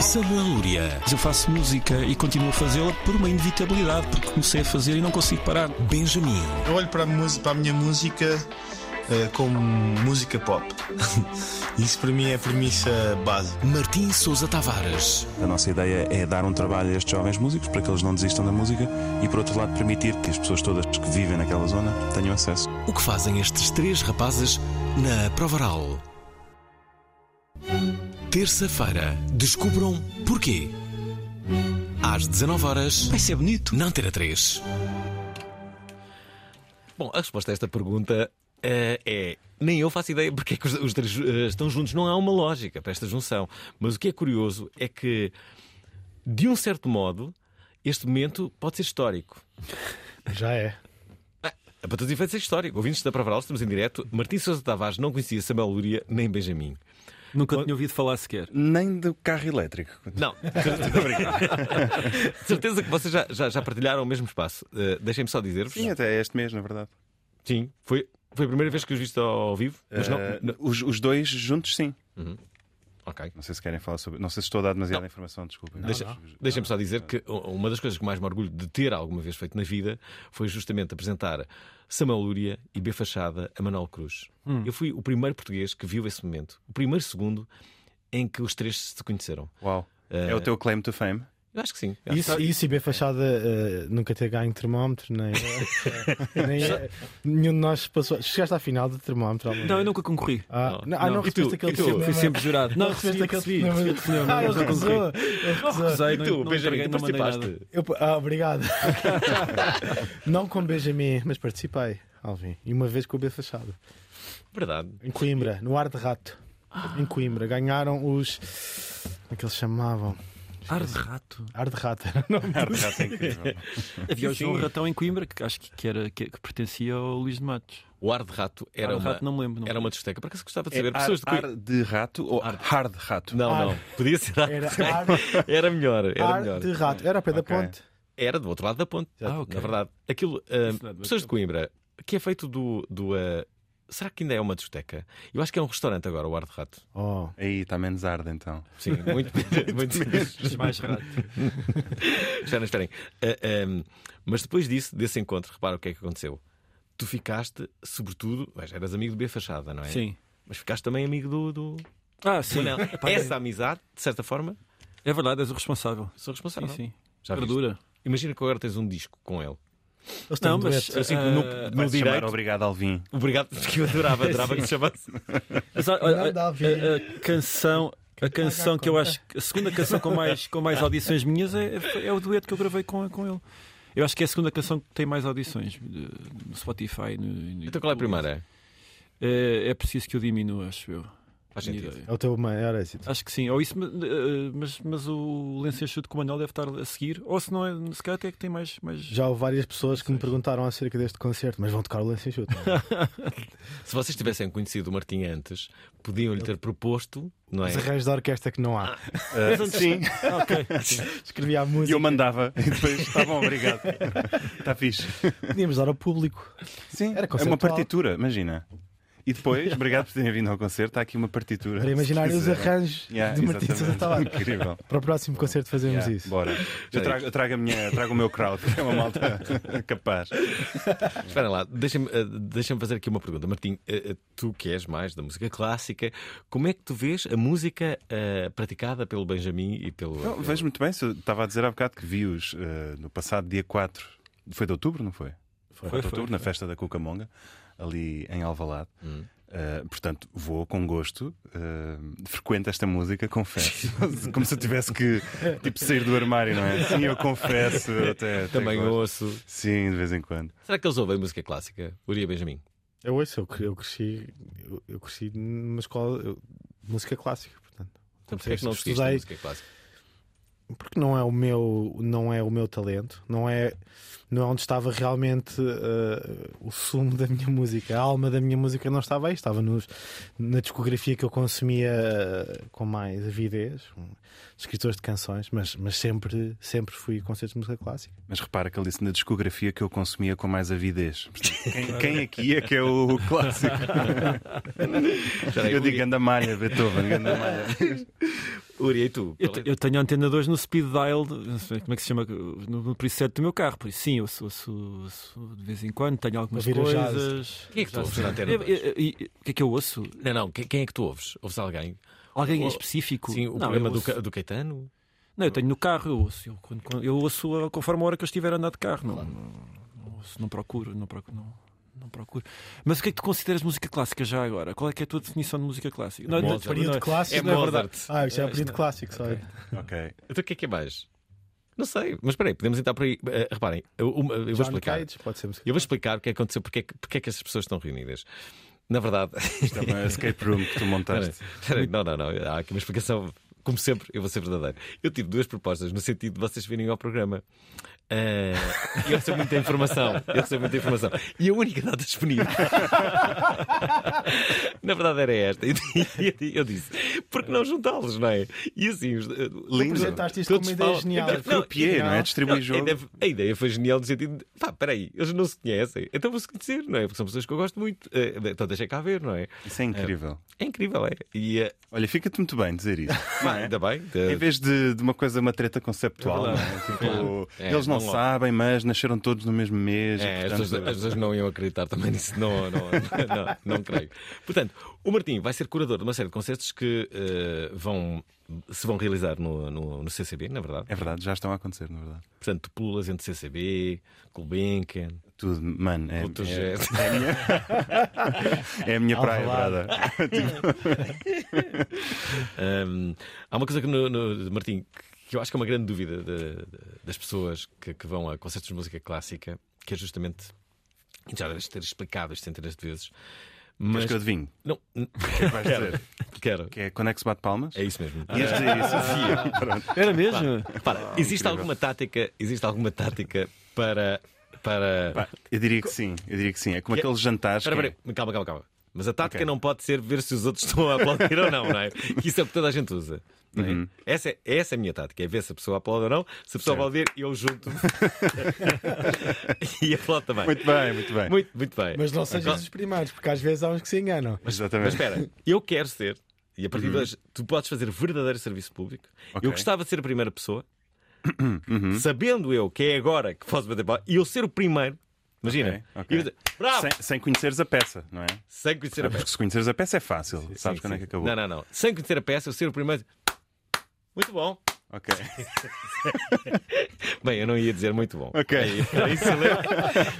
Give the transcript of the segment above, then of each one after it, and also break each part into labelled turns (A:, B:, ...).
A: Samuel Luria. Eu faço música e continuo a fazê-la por uma inevitabilidade, porque comecei a fazer e não consigo parar. Benjamin.
B: Eu olho para a, música- para a minha música eh, como música pop. Isso para mim é a premissa básica.
A: Martim Sousa Tavares.
C: A nossa ideia é dar um trabalho a estes jovens músicos para que eles não desistam da música e, por outro lado, permitir que as pessoas todas que vivem naquela zona tenham acesso.
A: O que fazem estes três rapazes na Provaral? Terça-feira. Descubram porquê. Às 19 horas. Vai ser bonito. Não ter a 3.
D: Bom, a resposta a esta pergunta eh, é. Nem eu faço ideia porque é que os, os três eh, estão juntos. Não há uma lógica para esta junção. Mas o que é curioso é que, de um certo modo, este momento pode ser histórico.
E: Já é.
D: É para todos os efeitos é histórico. Ouvintes da Provaral, estamos em direto. Martim Sousa Tavares não conhecia Samuel Luria nem Benjamin.
F: Nunca tinha ouvido falar sequer.
C: Nem do carro elétrico.
D: Não, certeza que vocês já, já, já partilharam o mesmo espaço. Eh, Deixem-me só dizer-vos.
C: Sim, até este mês, na verdade.
D: Sim, foi, foi a primeira vez que os viste ao vivo. Mas não,
C: Eh,
D: não-
C: Os, os dois juntos, sim.
D: Ok.
C: Não sei se querem falar sobre. Não sei se estou a dar demasiada
D: Não.
C: informação, desculpem.
D: Deixa- Deixem-me só dizer que uma das coisas que mais me orgulho de ter alguma vez feito na vida foi justamente apresentar Samuel Lúria e B Fachada a Manuel Cruz. Eu fui o primeiro português que viu esse momento, o primeiro segundo em que os três se conheceram.
C: Uau. É o teu claim to fame?
D: Eu acho que sim.
E: Isso, isso e bem fachada eh, nunca ter ganho termómetro, nem, nem nenhum de nós passou. Chegaste à final do termómetro alguma
F: Não, eu nunca concorri.
E: Ah,
D: Não.
E: não, ah, não
F: Não.
E: recebeste aquele telefonema?
F: Fui sempre jurado. Não,
E: Não recebeste aquele
F: telefonema,
E: Ah, ele recusou.
F: Recusei,
D: E
F: não,
D: tu,
F: não
D: Benjamin, tu participaste?
E: Eu, ah, obrigado. não com Benjamin, mas participei, Alvin. E uma vez com o B Fachada.
D: Verdade.
E: Em Coimbra, no Ar de Rato. Em Coimbra. Ganharam os. Como é que eles chamavam?
F: Ar de rato.
E: Ar de Rato era o nome.
C: Já tem incrível.
F: Havia o João Ratão em Coimbra, que acho que, que era, que, que pertencia ao Luís de Matos.
D: O Ar de Rato era
F: Ar de
D: uma,
F: Rato não me lembro. Não.
D: era uma discoteca. Para que se gostava de
C: É
D: saber?
C: ar,
D: Pessoas de Coimbra-
C: ar de rato ou hard rato?
D: Não,
E: Ar.
D: não. Podia ser ar.
E: Era Ar,
D: Era melhor. Era
E: ar
D: melhor.
E: de Rato. Era ao pé da
C: Ok.
E: ponte.
D: Era do outro lado da ponte.
F: Ah, ok.
D: Na verdade. Aquilo.
F: não é do
D: pessoas de Coimbra, que é feito do. do ah, será que ainda é uma discoteca? Eu acho que é um restaurante agora, o Ar de Rato.
E: Oh.
C: Aí está menos arde então.
D: Sim, muito, muito menos.
F: Mais rato.
D: Esperem, esperem. Ah, ah, mas depois disso, desse encontro, repara o que é que aconteceu. Tu ficaste, sobretudo, veja, eras amigo do B Fachada, não é?
F: Sim.
D: Mas ficaste também amigo do. do...
F: Ah, sim.
D: Essa amizade, de certa forma,
F: É verdade, és o responsável.
D: sou
F: Sim,
D: responsável.
F: sim.
D: Já viste?
F: Perdura.
D: Imagina que agora tens um disco com ele.
E: Eles têm
F: Não,
E: um
F: mas.
D: Assim,
F: ah,
D: no-
C: Vai
D: no direito.
C: Obrigado, Alvin.
D: Obrigado, porque eu adorava, adorava que se chamasse.
F: Mas a, a- a-
E: a
F: canção, a canção que eu acho que a segunda canção com mais, com mais audições minhas é, é, o dueto que eu gravei com, com ele. Eu acho que é a segunda canção que tem mais audições no Spotify. No, no
D: Então qual é a primeira?
F: É, é preciso que eu diminua, acho eu.
D: Faz sentido.
F: ideia.
E: É o teu maior êxito.
F: Acho que sim. Ou isso, eh, mas, mas o lenço enxuto com o Manuel deve estar a seguir. Ou se não é, se calhar até que tem mais. mais...
E: Já houve várias pessoas que me perguntaram acerca deste concerto, mas vão tocar o Lenço Enxuto.
D: Se vocês tivessem conhecido o Martim antes, podiam-lhe ter proposto, não é?
E: Os arranjos da orquestra que não há.
C: Ah, sim,
F: ok.
E: Escrevi a
C: e
E: música.
C: eu mandava. E depois, está bom, obrigado. Está fixe.
E: Podíamos dar ao público.
C: Sim,
E: Era
C: é uma
E: conceptual.
C: partitura, imagina. E depois, obrigado por terem vindo ao concerto, está aqui uma partitura.
E: Para imaginar os arranjos
C: Yeah,
E: de Martins Sousa. Tavares.
C: Incrível.
E: Para o próximo concerto fazemos
C: Yeah,
E: isso.
C: Bora. Eu trago, eu trago, a minha, trago o meu crowd, que é uma malta capaz.
D: Esperem lá, deixem-me eh, deixem-me fazer aqui uma pergunta. Martim, eh, eh, tu que és mais da música clássica, como é que tu vês a música eh, praticada pelo Benjamin e pelo.
C: Não,
D: pelo-
C: vejo muito bem. Estava a dizer há bocado que vi-os eh, no passado dia 4 Foi de outubro, não foi?
E: Foi,
C: Foi de
F: foi,
C: outubro,
F: foi.
C: na festa da Cucamonga, ali em Alvalade. Uh, portanto, vou com gosto, uh, frequento esta música, confesso. Como se eu tivesse que tipo, sair do armário, não é? Sim, eu confesso. Até, até
D: Também
C: gosto.
D: ouço.
C: Sim, de vez em quando.
D: Será que eles ouvem música clássica? Uria Benjamin.
E: Eu ouço, eu, eu cresci, eu, eu cresci numa escola eu- de música clássica, portanto.
D: Então porquê é que não
E: Estudei-
D: música clássica?
E: Porque não é o meu, não é o meu talento, não é, não é onde estava realmente eh, o sumo da minha música, a alma da minha música não estava aí, estava nos, na discografia que eu consumia eh, com mais avidez, um, escritores de canções, mas, mas sempre, sempre fui a concertos de música clássica.
C: Mas repara que ele disse na discografia que eu consumia com mais avidez. Portanto, quem, quem aqui é que é o clássico? eu digo ganda malha, Beethoven, ganda malha.
D: Uria, e tu?
F: Eu, te- eu tenho antena 2 no speed dial, não sei como é que se chama, no, no preset do meu carro. Por isso, sim, eu sou, sou- sou de vez em quando, tenho algumas coisas.
D: Quem é que tu ouves na antena
F: Eu-
D: 2?
F: eu- eu- O que é que eu ouço?
D: Não, não, quem, é que tu ouves? Ouves alguém?
F: Alguém em específico?
D: Sim, o
F: não,
D: programa do, do Caetano?
F: Não, eu tenho no carro, eu ouço. Eu, quando- quando- eu ouço conforme a hora que eu estiver a andar de carro. Não, não, não ouço, não procuro, não procuro. Não, não procuro. Mas o que é que tu consideras música clássica já agora? Qual é que é a tua definição de música clássica? Não, não,
D: Mozart.
F: não,
E: Período
F: não,
E: clássico.
D: É
F: não é
D: Mozart.
F: verdade.
E: Ah, isto é o
D: Isto
E: período
D: não-
E: clássico, só.
C: Ok.
D: Então o que é que é mais? Não sei, mas espera aí, podemos entrar por aí. Eh, reparem, eu, uma- eu vou explicar.
E: Cage, pode ser
D: Eu vou explicar o que é que aconteceu, porque é que, porque é que essas pessoas estão reunidas. Na verdade.
C: Isto é uma escape room que tu montaste.
D: Não, não, não. Há aqui uma explicação. Como sempre, eu vou ser verdadeiro. Eu tive duas propostas no sentido de vocês virem ao programa. E eu recebo muita informação. Eu recebo muita informação. E a única data disponível. Na verdade era esta. E eu disse, por que não juntá-los, não é? E assim, os-
C: Lindo.
E: Apresentaste isto como uma ideia
D: falam-
E: genial.
D: Então,
C: Foi o Pierre, não é? Distribuir
D: não,
C: jogo.
D: A ideia, a ideia foi genial no sentido de pá, peraí, eles não se conhecem, então vou-se conhecer, não é? Porque são pessoas que eu gosto muito, Eh, então deixa cá ver, não é?
C: Isso é incrível.
D: É incrível, é? E eh,
C: Olha, fica-te muito bem dizer isso. não é?
D: ainda bem,
C: Em
D: eh,
C: vez de, de uma coisa, uma treta conceptual,
D: É
C: não é? Tipo,
D: É,
C: eles não,
D: não-
C: sabem, mas nasceram todos no mesmo mês.
D: É, as,
C: portanto,
D: pessoas, as pessoas não iam acreditar também nisso, não, não, não, não creio. Portanto, o Martim vai ser curador de uma série de concertos que eh, vão, se vão realizar no, no, no CCB, na verdade.
C: É verdade, já estão a acontecer, na verdade.
D: Portanto, pulas entre CCB, Gulbenkian,
C: Tudo, mano, é, é, é a minha, é a minha praia, brother.
D: Hum, há uma coisa que, no, no- Martim, que eu acho que é uma grande dúvida de- de- das pessoas que, que vão a concertos de música clássica, que é justamente. Já deves ter explicado isto centenas de vezes.
C: Mas
D: Mas.
C: que eu adivinho.
D: Não,
C: O que é que vais dizer?
D: quero.
C: Que é quando é que se bate palmas?
D: É isso mesmo.
C: Ias dizer isso? Pronto.
F: Era mesmo?
D: Repara, existe alguma tática, existe alguma tática para. para...
C: Pá, Eu diria que sim, eu diria que sim. É como aqueles jantares.
D: Espera,
C: que é-
D: espera, calma, calma, calma. Mas a tática
C: Ok.
D: não pode ser ver se os outros estão a aplaudir ou não, não é? Que isso é o que toda a gente usa. não é?
C: Uhum.
D: Essa, é, essa é a minha tática, é ver se a pessoa aplaude ou não. Se a pessoa
C: Certo.
D: aplaudir, eu junto. e aplaudo também.
C: Muito bem, muito bem.
D: muito, muito bem.
E: Mas não sejas os primários, porque às vezes há uns que se enganam.
D: Mas
C: Exatamente.
D: espera, eu quero ser, e a partir de hoje tu podes fazer verdadeiro serviço público.
C: Uhum. Ok.
D: Eu gostava de ser a primeira pessoa,
C: Uhum.
D: sabendo eu que é agora que posso bater bola, e eu ser o primeiro. Imagina,
C: Ok, ok.
D: eu dizer, bravo!
C: Sem, sem conheceres a peça, não é?
D: Sem conhecer a
C: Porque
D: peça.
C: se conheceres a peça é fácil. Sabes
D: Sim,
C: quando é
D: sim.
C: que acabou.
D: Não, não, não. Sem conhecer a peça, eu ser o primeiro. Muito bom.
C: Ok.
D: Bem, eu não ia dizer muito bom.
C: Ok.
D: Eu ia ficar em silêncio.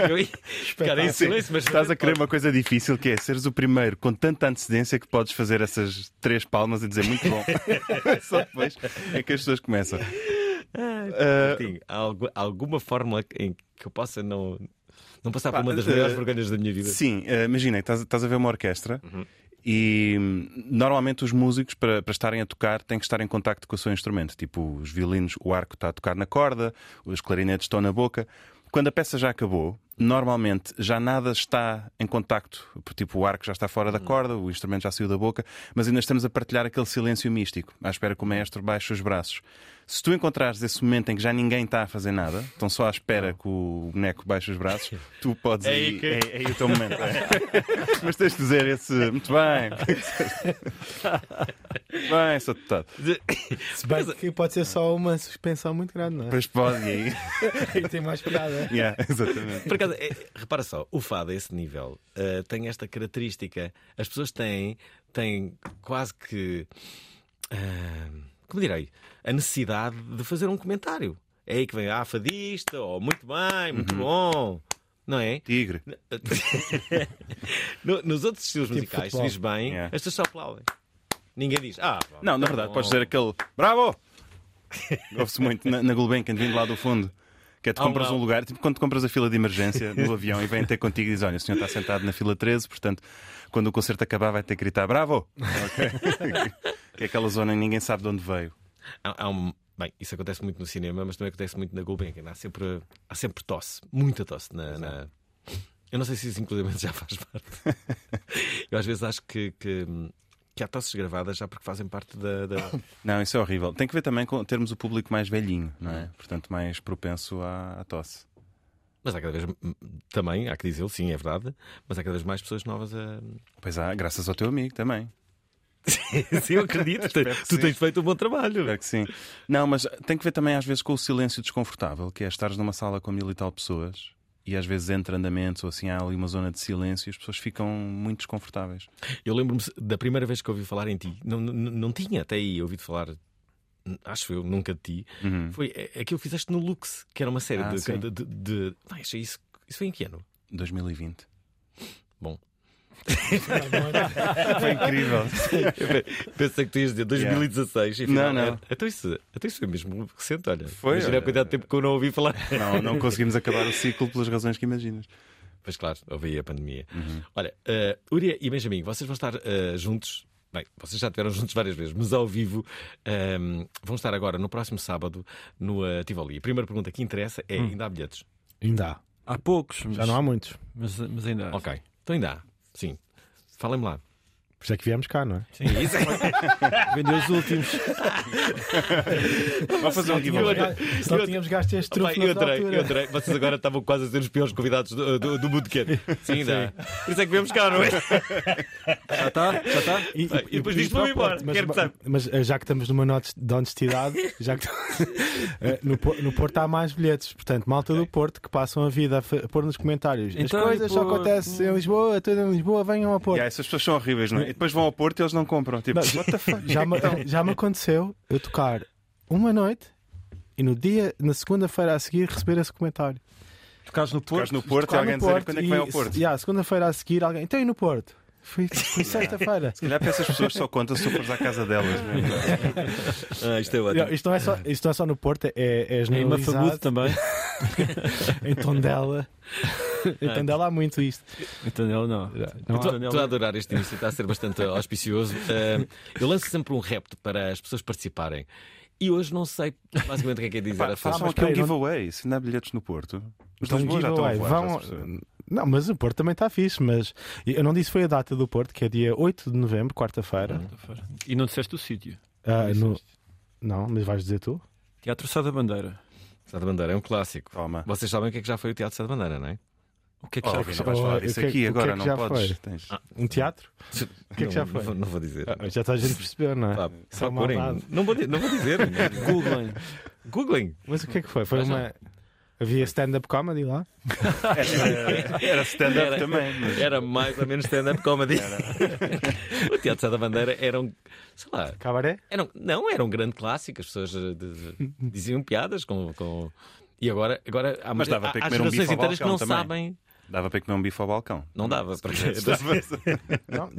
D: Eu ia ficar em
C: Sim,
D: silêncio, mas.
C: Estás a querer uma coisa difícil que é seres o primeiro com tanta antecedência que podes fazer essas três palmas e dizer muito bom. Só depois é que as pessoas começam. Ah,
D: Martim, há algu- alguma fórmula em que eu possa não, não passar
C: Pá,
D: por uma das
C: eh,
D: maiores vergonhas da minha vida?
C: Sim, eh, imagina, estás, estás a ver uma orquestra
D: Uhum.
C: e hum, normalmente os músicos, para, para estarem a tocar, têm que estar em contacto com o seu instrumento. Tipo, os violinos, o arco está a tocar na corda, os clarinetes estão na boca. Quando a peça já acabou, normalmente já nada está em contacto. Tipo, o arco já está fora da
D: Uhum.
C: corda, o instrumento já saiu da boca, mas ainda estamos a partilhar aquele silêncio místico, à espera que o maestro baixe os braços. Se tu encontrares esse momento em que já ninguém está a fazer nada, estão só à espera que o boneco baixe os braços, tu podes
D: É
C: aí
D: que-
C: é, é aí o teu momento. é. Mas tens de dizer esse. Muito bem. Muito bem, sou deputado.
E: Se bem que pode ser só uma suspensão muito grande, não é?
C: Pois pode, e aí.
E: Aí tem mais piada.
C: Yeah, exatamente.
D: Por acaso, é- repara só, o fado a esse nível eh, tem esta característica. As pessoas têm, têm quase que. ah, como direi? A necessidade de fazer um comentário. É aí que vem a fadista, ou muito bem, muito bom. Não é?
C: Tigre.
D: No- nos outros estilos
E: Tipo
D: musicais, se
E: futebol.
D: diz bem,
C: Yeah.
D: as pessoas só aplaudem. Ninguém diz, ah, pá,
C: Não, na verdade,
D: bom.
C: podes dizer aquele bravo! Ouve-se muito na, na Gulbenkian, vindo lá do fundo. Que é tu
D: Ah,
C: compras um lugar, tipo quando compras a fila de emergência no avião e vêm ter contigo e dizem: Olha, o senhor está sentado na fila 13, portanto, quando o concerto acabar, vai ter que gritar bravo! Ok? Que é aquela zona em ninguém sabe de onde veio.
D: Há, há um- Bem, isso acontece muito no cinema, mas também acontece muito na Gulbenkian. Há sempre, há sempre tosse, muita tosse. Na, na- Eu não sei se isso, inclusive, já faz parte. Eu às vezes acho que, que, que há tosses gravadas já porque fazem parte da. da-
C: Não, isso é horrível. Tem que ver também com termos o público mais velhinho, não é? Portanto, mais propenso à, à tosse.
D: Mas há cada vez também, há que dizê-lo, sim, é verdade, mas há cada vez mais pessoas novas a.
C: Pois há, graças ao teu amigo também.
D: sim, eu acredito. tu
C: sim.
D: tens feito um bom trabalho.
C: Espero que sim. Não, mas tem que ver também às vezes com o silêncio desconfortável, que é estares numa sala com mil e tal pessoas e às vezes entre andamentos ou assim há ali uma zona de silêncio e as pessoas ficam muito desconfortáveis.
D: Eu lembro-me da primeira vez que ouvi falar em ti, não, não, não tinha até aí ouvido falar, acho eu, nunca de ti.
C: Uhum.
D: Foi é- aquilo que fizeste no Lux, que era uma série
C: Ah,
D: de. de, de, de... Não, isso, isso foi em que ano?
C: 2020.
D: Bom.
C: Foi incrível.
D: Pensei que tu ias dizer 2016. e afinal
C: Não, não.
D: Então isso, então isso foi mesmo recente, olha.
C: Foi,
D: Imagina a quantidade de tempo que eu não ouvi falar.
C: Não, não conseguimos acabar o ciclo pelas razões que imaginas.
D: Pois claro, houve aí a pandemia.
C: Uhum.
D: Olha, uh, Uria e Benjamin, vocês vão estar uh, juntos. Bem, vocês já estiveram juntos várias vezes, mas ao vivo um, vão estar agora no próximo sábado no uh, Tivoli. A primeira pergunta que interessa é: ainda há bilhetes?
E: Ainda há.
F: Há poucos, mas,
E: Já não há muitos.
F: mas, mas ainda há.
D: Ok, então ainda há. Sim. Falem-me lá.
E: Por isso é que viemos cá, não é?
D: Sim, isso é.
F: Vendeu os últimos.
C: Vamos fazer um giveaway.
E: Não tínhamos gasto este truque
D: eu adorei, eu adorei. Vocês agora estavam quase a ser os piores convidados do, do, do bootcamp. Sim, ainda há. Por isso é que viemos cá, não é?
F: Já está? Já está?
E: E,
D: Bem, e depois disto vou-me embora.
E: Mas,
D: Quero que saiba.
E: mas, eh, já que estamos numa nota de honestidade, já que eh, no, no Porto há mais bilhetes. Portanto, malta do Porto que passam a vida a, a pôr nos comentários.
F: Então,
E: As coisas só acontecem em Lisboa, tudo em Lisboa, venham ao Porto.
C: Yeah, essas pessoas são horríveis, não é? E depois vão ao Porto e eles não compram. Tipo,
E: Não,
C: what the fuck?
E: já, me, já me aconteceu eu tocar uma noite e no dia, na segunda-feira a seguir, receber esse comentário.
F: Tocares no
C: Tocares
F: Porto?
C: no Porto e alguém
E: no
C: dizer quando é que vai ao
E: e-
C: Porto.
E: Yeah, segunda-feira a seguir, alguém. Então e no Porto? Fui, fui sexta-feira.
C: Se calhar para essas pessoas só conta se tu fores à casa delas. mesmo.
D: Ah, isto é
E: Não, Isto não, é só, isto não é só no Porto, é, é
F: Em
E: generalizado.
F: Mafamudo também.
E: Em Tondela. em Tondela há muito isto.
F: Então ele não.
E: Não
D: Estou a adorar este início, está a ser bastante auspicioso. Ah, eu lanço sempre um repto para as pessoas participarem. E hoje não sei basicamente o que é que é dizer
C: Pá, façam aqui um
E: peraí, não-
C: giveaway. Se ainda há bilhetes no Porto, os
E: Então,
C: Lisboa já estão a voar.
E: vão-. Não, mas o Porto também está fixe. Mas eu não disse foi a data do Porto, que é dia 8 de novembro, quarta-feira.
F: E não disseste o sítio.
E: Ah,
F: Não
E: no-. Não, mas vais dizer tu?
F: Teatro Sá da Bandeira.
D: Sá da Bandeira é um clássico.
C: Toma.
D: Vocês sabem o que é que já foi o Teatro Sá da Bandeira, não é?
F: O que é que já foi?
C: vais
E: Oh,
C: falar isso
E: é-
C: aqui
E: é
C: agora, não podes. Tens-
E: Um teatro?
D: O
E: que é que já foi?
D: Não, vou- dizer.
E: Ah, Já toda a gente percebeu, não é?
D: Pá,
E: Só maldade.
D: Não vou, não vou dizer.
F: Googlem.
D: Googlem.
E: Mas o que é que foi? Foi
D: Mas não.
E: uma. Havia stand-up comedy lá?
C: Era, era stand-up
D: Era-
C: também. mas-
D: Era mais ou menos stand-up comedy. o Teatro Sá da Bandeira era um. Sei lá.
E: Cabaré?
D: Era um- não, era um grande clássico. As pessoas eh, de- de- diziam piadas com. com... E agora, agora há,
C: Mas dava
D: há,
C: para
D: há
C: comer um
D: gerações
C: bife ao
D: inteiras que não
C: também.
D: sabem.
C: Dava para comer um bife ao balcão.
D: Não dava. Porque...
E: Não,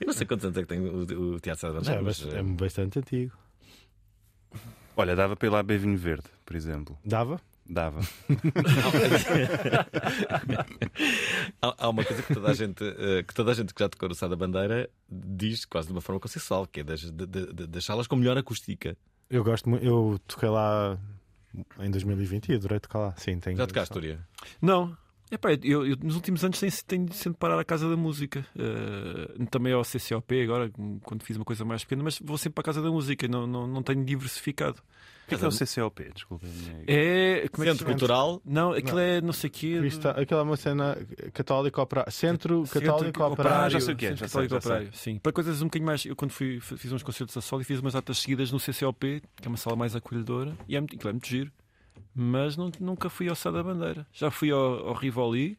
D: Eu não sei quantos anos é que tem o, o Teatro Sá da
E: já
D: Bandeira.
E: é
D: mas,
E: bastante, é bastante antigo.
C: Olha, dava para ir lá beber vinho verde, por exemplo.
E: Dava?
C: Dava.
D: Há, há uma coisa que toda a gente eh, que toda a gente que já tocou no Sá da Bandeira diz quase de uma forma consensual, que é das, de- de- de- das salas com melhor acústica.
E: Eu gosto muito. Eu toquei lá em 2020 e adorei tocar lá. Sim, tenho.
D: Já tocaste, Túria?
F: Não. Epá, eu, eu nos últimos anos tenho, tenho sempre parar à Casa da Música. Eh, também ao CCOP, agora, quando fiz uma coisa mais pequena, mas vou sempre para a Casa da Música, não, não, não tenho diversificado.
C: O que é, que é o CCLP? Desculpa.
F: É. Como é que
D: Centro
F: chama?
D: Cultural.
F: Não, aquilo é não sei o quê.
E: Crista- Aquela é uma cena católica operária. Centro Católico Operário.
C: já sei o que é,
F: Centro
C: já sei,
F: Católico. Operário, Sim. Para coisas um bocadinho mais. Eu, quando fui, fiz uns concertos a solo e fiz umas datas seguidas no CCOP, que é uma sala mais acolhedora, e é muito, aquilo é muito giro. Mas não- nunca fui ao Sá da Bandeira. Já fui ao, ao Rivoli.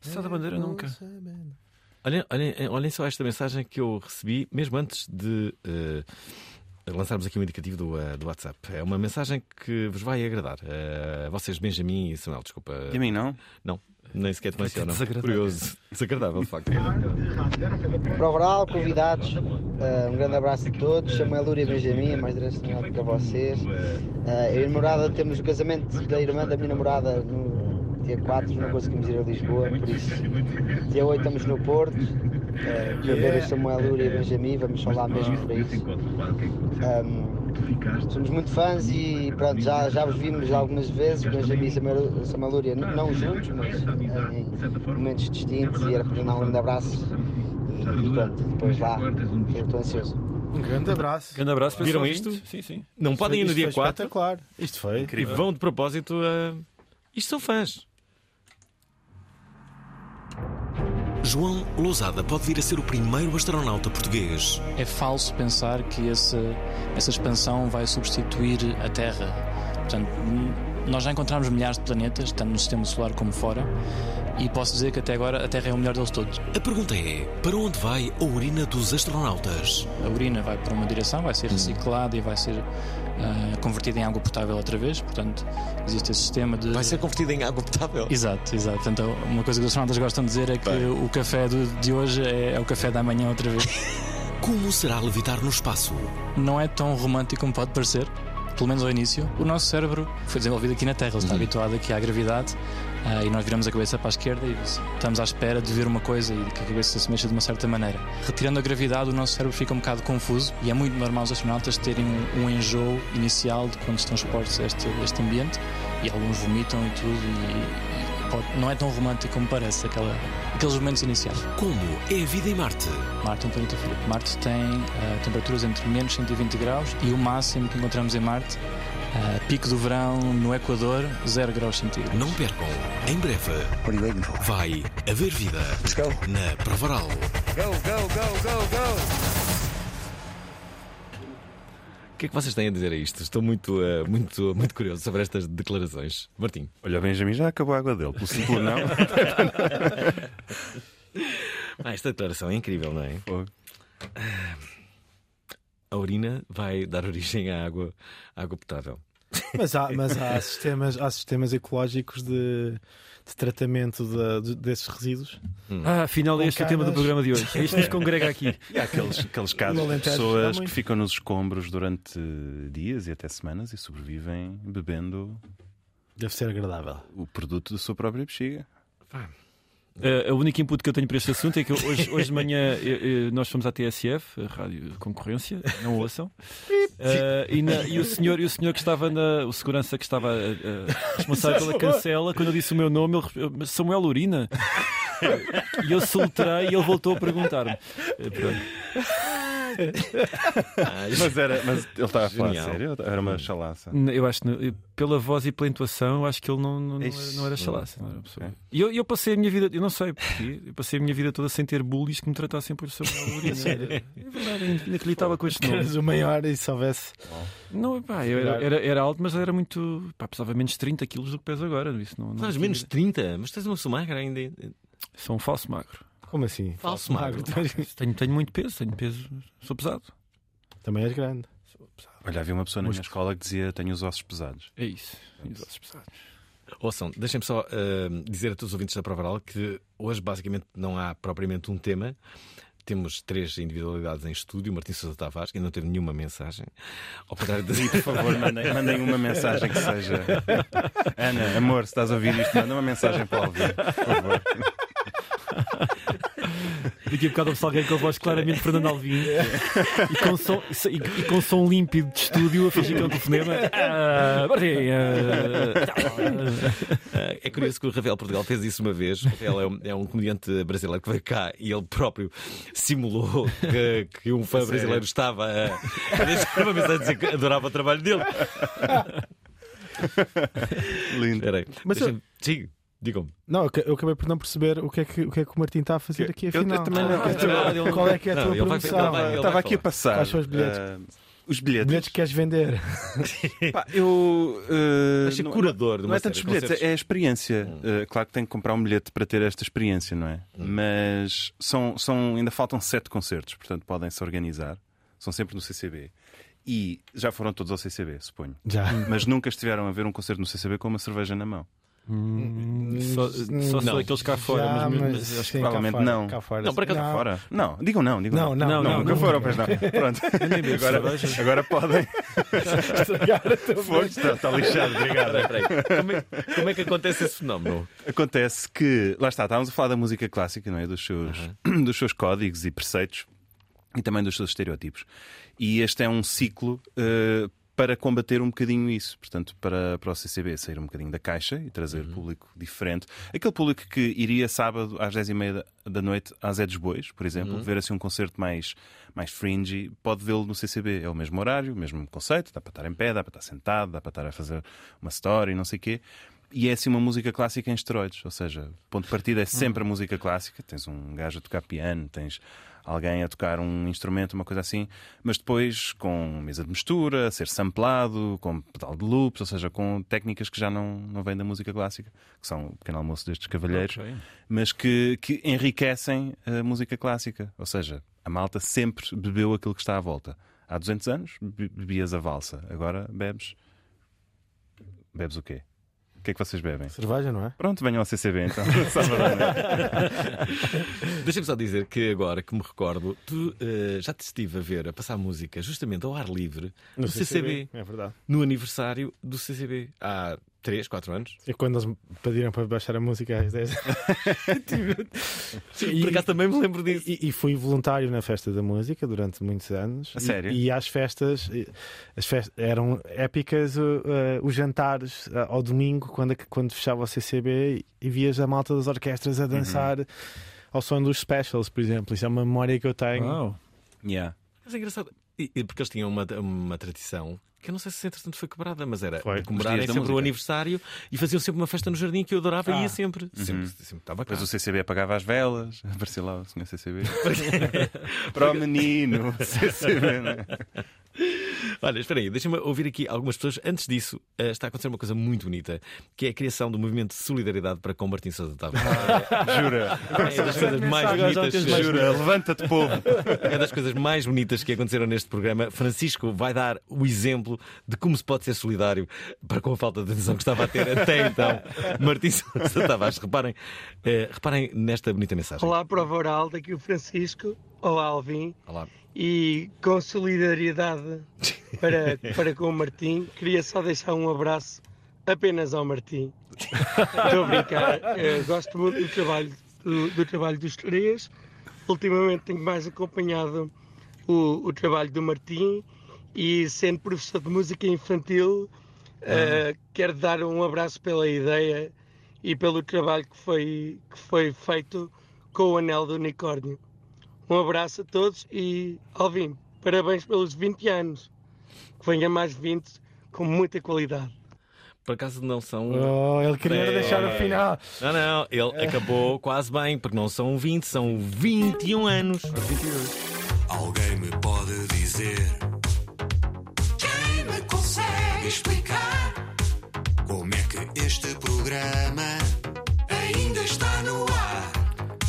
F: Sá da Bandeira nunca.
D: Olhem, olhem, olhem só esta mensagem que eu recebi mesmo antes de, eh, lançarmos aqui um indicativo do, uh, do WhatsApp. É uma mensagem que vos vai agradar. Uh, vocês, Benjamin e Samuel, desculpa.
C: E a mim não?
D: Não, nem sequer te mencionam.
F: desagradável.
D: Curioso. Desagradável, de facto.
G: Para o Oral, convidados, eh, um grande abraço a todos. Samuel Lúria Benjamin, mais direcionado para vocês. Eh, eu e a namorada temos o casamento da irmã da minha namorada no dia 4, não conseguimos ir a Lisboa, por isso dia 8 estamos no Porto. eh, para ver o Samuel Lúria e Benjamin, vamos lá mesmo para isso. Ahm, somos muito fãs e pronto, já, já vos vimos algumas vezes, Benjamin e Samuel, Samuel Lúria, n- não juntos, mas em momentos distintos e era para dar um grande abraço. E, e pronto, depois lá, eu estou ansioso.
E: Um grande abraço.
F: Grande abraço
D: Viram isto?
F: Sim, sim.
D: Não podem ir no
E: Isto
D: dia
E: foi
D: 4
E: espetacular. Isto foi.
D: e vão de propósito a. Isto são fãs.
H: João Lousada pode vir a ser o primeiro astronauta português.
I: É falso pensar que essa, essa expansão vai substituir a Terra. Portanto, nós já encontramos milhares de planetas, tanto no sistema solar como fora, e posso dizer que até agora a Terra é o melhor deles todos.
H: A pergunta é: para onde vai a urina dos astronautas?
I: A urina vai para uma direção, vai ser reciclada e vai ser ah, convertida em água potável outra vez. Portanto, existe esse sistema de.
H: Vai ser convertida em água potável.
I: Exato, exato. Portanto, uma coisa que os astronautas gostam de dizer é que o café de hoje é, é o café da manhã outra vez.
H: Como será levitar no espaço?
I: não é tão romântico como pode parecer, pelo menos ao início. O nosso cérebro foi desenvolvido aqui na Terra, ele está habituado aqui à gravidade ah, e nós viramos a cabeça para a esquerda e estamos à espera de ver uma coisa e que a cabeça se mexa de uma certa maneira. Retirando a gravidade, o nosso cérebro fica um bocado confuso e é muito normal os astronautas terem um, um enjoo inicial de quando estão expostos a este, a este ambiente e alguns vomitam e tudo e, e não é tão romântico como parece aquela, aqueles momentos iniciais.
H: Como é a vida em Marte?
I: Marte é um planeta frio. Marte tem ah, temperaturas entre menos 120 graus e o máximo que encontramos em Marte, ah, pico do verão no Equador, 0 graus centígrados.
H: Não percam, em breve vai haver vida na Provaral.
D: O que é que vocês têm a dizer a isto? Estou muito, eh, muito, muito curioso sobre estas declarações. Martim.
C: Olha, o Benjamin já acabou a água dele, pelo simples não.
D: Ah, esta declaração é incrível, não é?
C: Fogo.
D: A urina vai dar origem à água, à água potável.
E: Mas há, mas há, sistemas, há sistemas ecológicos de, de tratamento de- de- desses resíduos.
F: Ah, afinal,
E: Com
F: este é o tema do programa de hoje. É isto que nos congrega aqui.
C: E há aqueles, aqueles casos de pessoas que ficam nos escombros durante dias e até semanas e sobrevivem bebendo
E: Deve ser agradável.
C: o produto da sua própria bexiga.
F: Uh, a única input que eu tenho para este assunto é que hoje, hoje de manhã eh, eh, nós fomos à TSF, a Rádio Concorrência, não ouçam. Uh, e, na- e o senhor, e o senhor que estava na. O segurança que estava eh, responsável pela cancela, quando eu disse o meu nome, ele, Samuel Urina. E eu soltei e ele voltou a perguntar-me. Pronto.
C: Mas, era, mas ele estava a falar sério? Era uma chalaça.
F: Eu acho pela voz e pela intuação, eu acho que ele não, não, não, era, não era chalaça. Não era uma pessoa. E eu, eu passei a minha vida, eu não sei porquê, eu passei a minha vida toda sem ter bullies que me tratassem por Samuel Urina. É verdade, inacreditável com este nome.
E: Eras o maior e se houvesse.
F: Não, pá, eu era, era, era alto, mas era muito. Pá, pesava menos de 30 quilos do que peso agora. Isso não, não tinha
D: menos de
F: ideia.
D: 30, mas tens uma somagra ainda.
F: Sou um falso magro.
E: Como assim?
D: Falso magro.
F: Tenho, tenho muito peso, tenho peso, sou pesado.
E: Também és grande.
C: Olha, havia uma pessoa na minha escola que dizia: Tenho os ossos pesados.
F: É isso. Tenho os ossos pesados.
D: Ouçam, deixem-me só ah, dizer a todos os ouvintes da Prova Oral que hoje basicamente não há propriamente um tema. Temos três individualidades em estúdio. O Martim Sousa Tavares, que ainda não teve nenhuma mensagem. Ao contrário de...
C: E por favor, mandem, mandem uma mensagem que seja. Ana, amor, se estás a ouvir isto, manda uma mensagem para ouvir, por favor.
F: Daqui a bocado ouve-se alguém com a voz claramente Fernando Alvim e, com som, e, e com som límpido de estúdio a fingir que é um telefonema. Ah,
D: É curioso que o Rafael Portugal fez isso uma vez. O Rafael é um, é um comediante brasileiro que veio cá e ele próprio simulou que, que um fã brasileiro estava a, a deixar uma mensagem a dizer que adorava o trabalho dele.
C: Lindo.
E: Mas
D: Deixa-me- Sim, digam-me.
E: Não, eu ca- eu acabei por não perceber o que é que o, que é que o Martim está a fazer aqui afinal.
C: eu também não-
E: Ah,
C: também-
E: Qual é que é a
D: Não,
E: tua
D: ele vai-
E: promoção?
D: ele vai- ele
C: Estava aqui a passar.
E: Quais são os bilhetes?
C: ah, os bilhetes.
E: Bilhetes que queres vender?
C: Pá, eu.
D: ser
C: não-
D: curador de
C: Não
D: uma
C: é tantos bilhetes,
D: concertos.
C: é a experiência. Uh, claro que tenho que comprar um bilhete para ter esta experiência, não é? Mas são, são, ainda faltam sete concertos, portanto podem se organizar. São sempre no CCB. E já foram todos ao CCB, suponho.
E: Já.
C: Mas nunca estiveram a ver um concerto no CCB com uma cerveja na mão.
F: Só, só são aqueles cá fora,
E: Já,
F: mas,
E: mas
F: mas acho
E: sim,
F: que
C: provavelmente
E: fora,
C: não.
E: cá fora.
C: Não, para cá
E: Não.
C: fora. Não, digam não, digam
E: Não, não,
F: não,
C: não, nunca
F: não,
C: foram,
F: nunca.
C: pois não. Pronto. Agora, agora podem. Foi, está, está lixado, obrigado.
D: Como, é, como é que acontece esse fenómeno?
C: Acontece que, lá está, estávamos a falar da música clássica, não é? Dos seus, dos seus códigos e preceitos e também dos seus estereótipos. E este é um ciclo eh, para combater um bocadinho isso. Portanto, para, para o CCB sair um bocadinho da caixa e trazer público diferente. Aquele público que iria sábado às 10h30 da, da noite às dos Bois, por exemplo, ver assim um concerto mais, mais fringy, pode vê-lo no CCB. É o mesmo horário, o mesmo conceito, dá para estar em pé, dá para estar sentado, dá para estar a fazer uma story, não sei o quê. E é assim uma música clássica em esteroides, ou seja, ponto de partida é sempre a música clássica. Tens um gajo a tocar piano, tens alguém a tocar um instrumento, uma coisa assim, mas depois com mesa de mistura, a ser samplado, com pedal de loops, ou seja, com técnicas que já não, não vêm da música clássica, que são o pequeno almoço destes cavalheiros,
F: Ok.
C: mas que, que enriquecem a música clássica. Ou seja, a malta sempre bebeu aquilo que está à volta. Há 200 anos be- bebias a valsa, agora bebes. Bebes o quê? O que é que vocês bebem?
E: Cerveja, não é?
C: Pronto, venham ao CCB então.
D: Deixa-me só dizer que agora que me recordo, tu eh, já te estive a ver a passar música justamente ao ar livre no, CCB,
E: É verdade.
D: no aniversário do CCB, há 3, 4 anos.
E: E quando eles me pediram para baixar a música às 10.
D: Sim, por acaso também me lembro disso.
E: E, e fui voluntário na festa da música durante muitos anos.
C: A
E: E-
C: sério?
E: E, às festas, e- as festas eram épicas uh, uh, os jantares uh, ao domingo, quando, quando fechava o CCB e vias a malta das orquestras a dançar
C: Uhum.
E: ao som dos specials, por exemplo. Isso é uma memória que eu tenho.
F: Uau.
C: Yeah.
D: Mas é engraçado, e- e porque eles tinham uma, uma tradição que eu não sei se entretanto foi quebrada, mas era
E: Foi.
C: dias da
D: sempre o
C: música.
D: aniversário e faziam sempre uma festa no jardim que eu adorava e
E: Ah.
D: ia sempre. Sempre, sempre estava cá.
C: Depois o CCB apagava as velas, aparecia lá o senhor CCB. Para o menino, CCB, não é?
D: Olha, espera aí, deixa-me ouvir aqui algumas pessoas. Antes disso, eh, está a acontecer uma coisa muito bonita, que é a criação do movimento de solidariedade para com Martim Sousa Tavares.
C: Jura,
D: É das coisas mais bonitas.
C: jura, levanta-te, povo.
D: É das coisas mais bonitas que aconteceram neste programa. Francisco vai dar o exemplo de como se pode ser solidário para com a falta de atenção que estava a ter até então. Martim Sousa Tavares, reparem, eh, reparem nesta bonita mensagem.
J: Olá, prova oral, daqui o Francisco. Olá, Alvin.
D: Olá.
J: E com solidariedade para, para com o Martim, queria só deixar um abraço apenas ao Martim. Estou a brincar. Eh, gosto muito do trabalho, do, do trabalho dos três. Ultimamente tenho mais acompanhado o, o trabalho do Martim e sendo professor de música infantil, eh, quero dar um abraço pela ideia e pelo trabalho que foi, que foi feito com o Anel do Unicórnio. Um abraço a todos e, Alvin, parabéns pelos 20 anos. Que venha mais 20 com muita qualidade.
D: Por acaso não são.
E: Oh, ele queria
D: É.
E: deixar no final.
D: Não, não, ele acabou quase bem, porque não são 20, são 21 anos.
H: Alguém me pode dizer Quem me consegue explicar Como é que este programa Ainda está no ar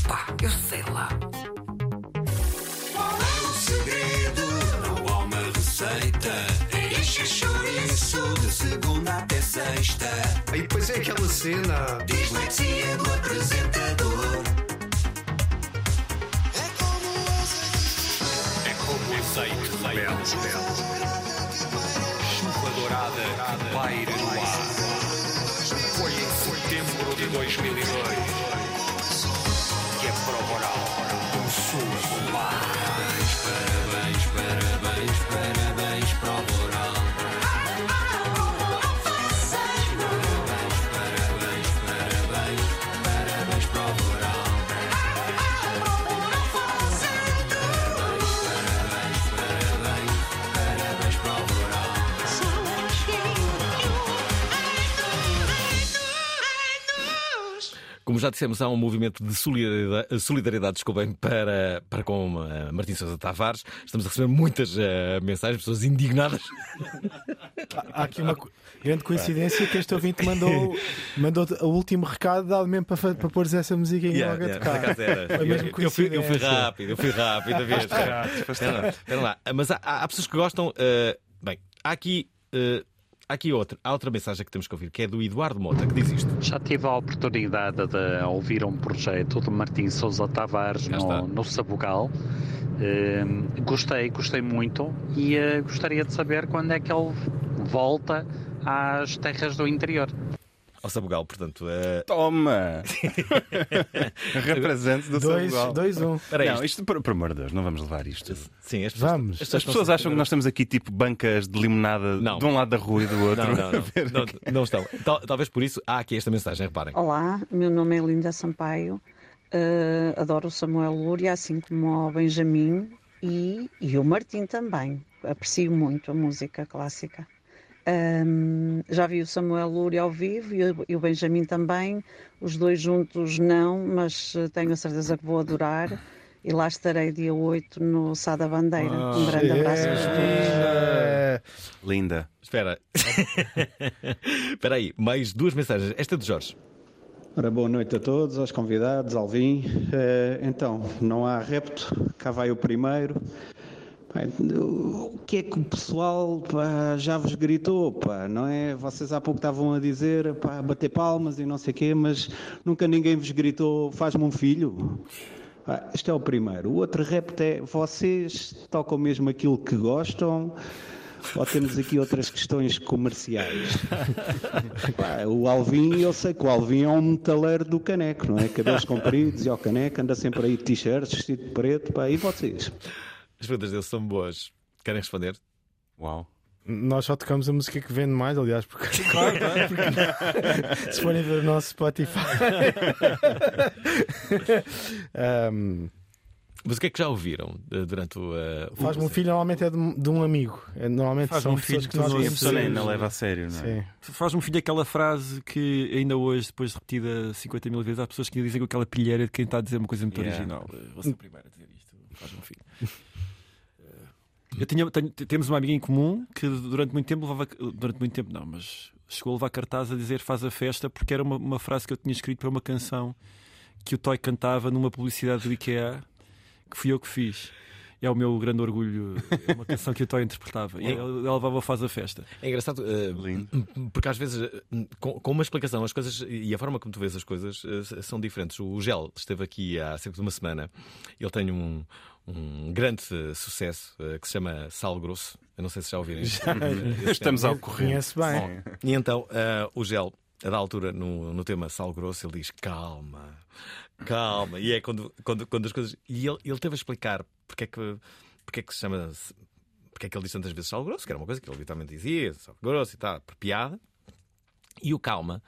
H: Pá, eu sei lá chouriço de segunda até sexta.
K: E depois é aquela cena.
H: Dislexia do apresentador. É como azeite de belo Chuva dourada que paira no ar. Foi em setembro de 2002
D: já dissemos, há um movimento de solidariedade, solidariedade desculpem, para, para com uh, Martim Sousa Tavares. Estamos a receber muitas uh, mensagens, pessoas indignadas.
E: Há aqui uma grande coincidência que este ouvinte mandou, mandou o último recado dado mesmo para, para pôr essa musiquinha
D: Yeah,
E: logo a
D: yeah,
E: tocar.
D: era.
E: Foi
D: Eu,
E: mesmo
D: eu fui, eu fui rápido, eu fui rápido a Espera lá, lá. Mas há, há- pessoas que gostam. uh, bem, há aqui. uh, aqui outra, há outra mensagem que temos que ouvir, que é do Eduardo Mota, que diz isto.
L: Já tive a oportunidade de ouvir um projeto de Martim Sousa Tavares no, no Sabugal. Eh, gostei, gostei muito e eh, gostaria de saber quando é que ele volta às terras do interior.
D: Ao Sabugal, portanto. uh,
C: Toma! Represente do
E: Dois-
C: Sabugal.
E: dois, um.
D: Espera aí,
C: Não, isto, por, por amor de Deus, não vamos levar isto.
D: Sim, as pessoas,
E: Vamos.
D: as
C: As pessoas acham que nós temos aqui tipo bancas de limonada
D: Não.
C: de um lado da rua e do outro.
D: Não, não, não, não, não estão. Tal- talvez por isso há aqui esta mensagem, reparem.
M: Olá, meu nome é Linda Sampaio, eh, adoro o Samuel Lúria, assim como o Benjamin e, e o Martim também. Aprecio muito a música clássica. Ahm, já vi o Samuel Lúria ao vivo e o, e o Benjamin também, os dois juntos não, mas eh, tenho a certeza que vou adorar. E lá estarei dia 8 no Sá da Bandeira. um grande abraço a todos.
E: É.
C: Linda.
D: Espera. Espera aí, mais duas mensagens. Esta é de Jorge.
N: Ora, boa noite a todos, aos convidados, Alvin. Eh, então, não há repto, cá vai o primeiro. O que é que o pessoal pá, já vos gritou, pá, não é? Vocês há pouco estavam a dizer, pá, bater palmas e não sei o quê, mas nunca ninguém vos gritou, faz-me um filho. Pá, este é o primeiro. O outro repto é, vocês tocam mesmo aquilo que gostam ou temos aqui outras questões comerciais? Pá, o Alvin, eu sei que o Alvin é um metaleiro do caneco, não é? Cabelos compridos e ao caneco, anda sempre aí de t-shirts, vestido de preto, pá, e vocês?
D: As perguntas dele são boas. Querem responder?
C: Uau.
E: Nós só tocamos a música que vende mais, aliás, porque, porque se forem ver o nosso Spotify. Ahm,
D: Mas o que é que já ouviram eh, durante o. o-
E: Faz-me um filho normalmente é de, de um amigo. É, normalmente
F: Faz-me
E: são
F: um filho
E: que
F: que
E: nós
F: não-
C: E a pessoa nem,
E: conhecemos.
C: não leva a sério, não é?
E: Sim.
F: Faz-me um filho aquela frase que ainda hoje, depois de repetida 50 mil vezes, há pessoas que dizem que aquela pilheira é de quem está a dizer uma coisa muito
C: Yeah.
F: original. Vou ser o primeiro a dizer isto. Faz-me um filho. Eu tinha, tenho- temos uma amiga em comum que durante muito tempo levava. Durante muito tempo não, mas chegou a levar cartaz a dizer faz a festa porque era uma, uma frase que eu tinha escrito para uma canção que o Toy cantava numa publicidade do IKEA que fui eu que fiz. É o meu grande orgulho, é uma canção que o Toy interpretava. E ela, levava faz a festa.
D: É engraçado, eh, porque às vezes, eh, com, com uma explicação, as coisas e a forma como tu vês as coisas eh, são diferentes. O Gel esteve aqui há cerca de uma semana. Ele tem um, um grande eh, sucesso eh, que se chama Sal Grosso. Eu não sei se já ouviram isto.
E: Já.
C: Estamos ao corrente.
E: Conhece bem.
D: Bom, E então eh, o Gel, a da altura, no, no tema Sal Grosso, ele diz calma, calma. E é quando, quando, quando as coisas. E ele, ele teve a explicar porque é que, porque é que se chama. Porque é que ele diz tantas vezes sal grosso, que era uma coisa que ele habitualmente dizia, sal grosso e tal, por piada. E o calma,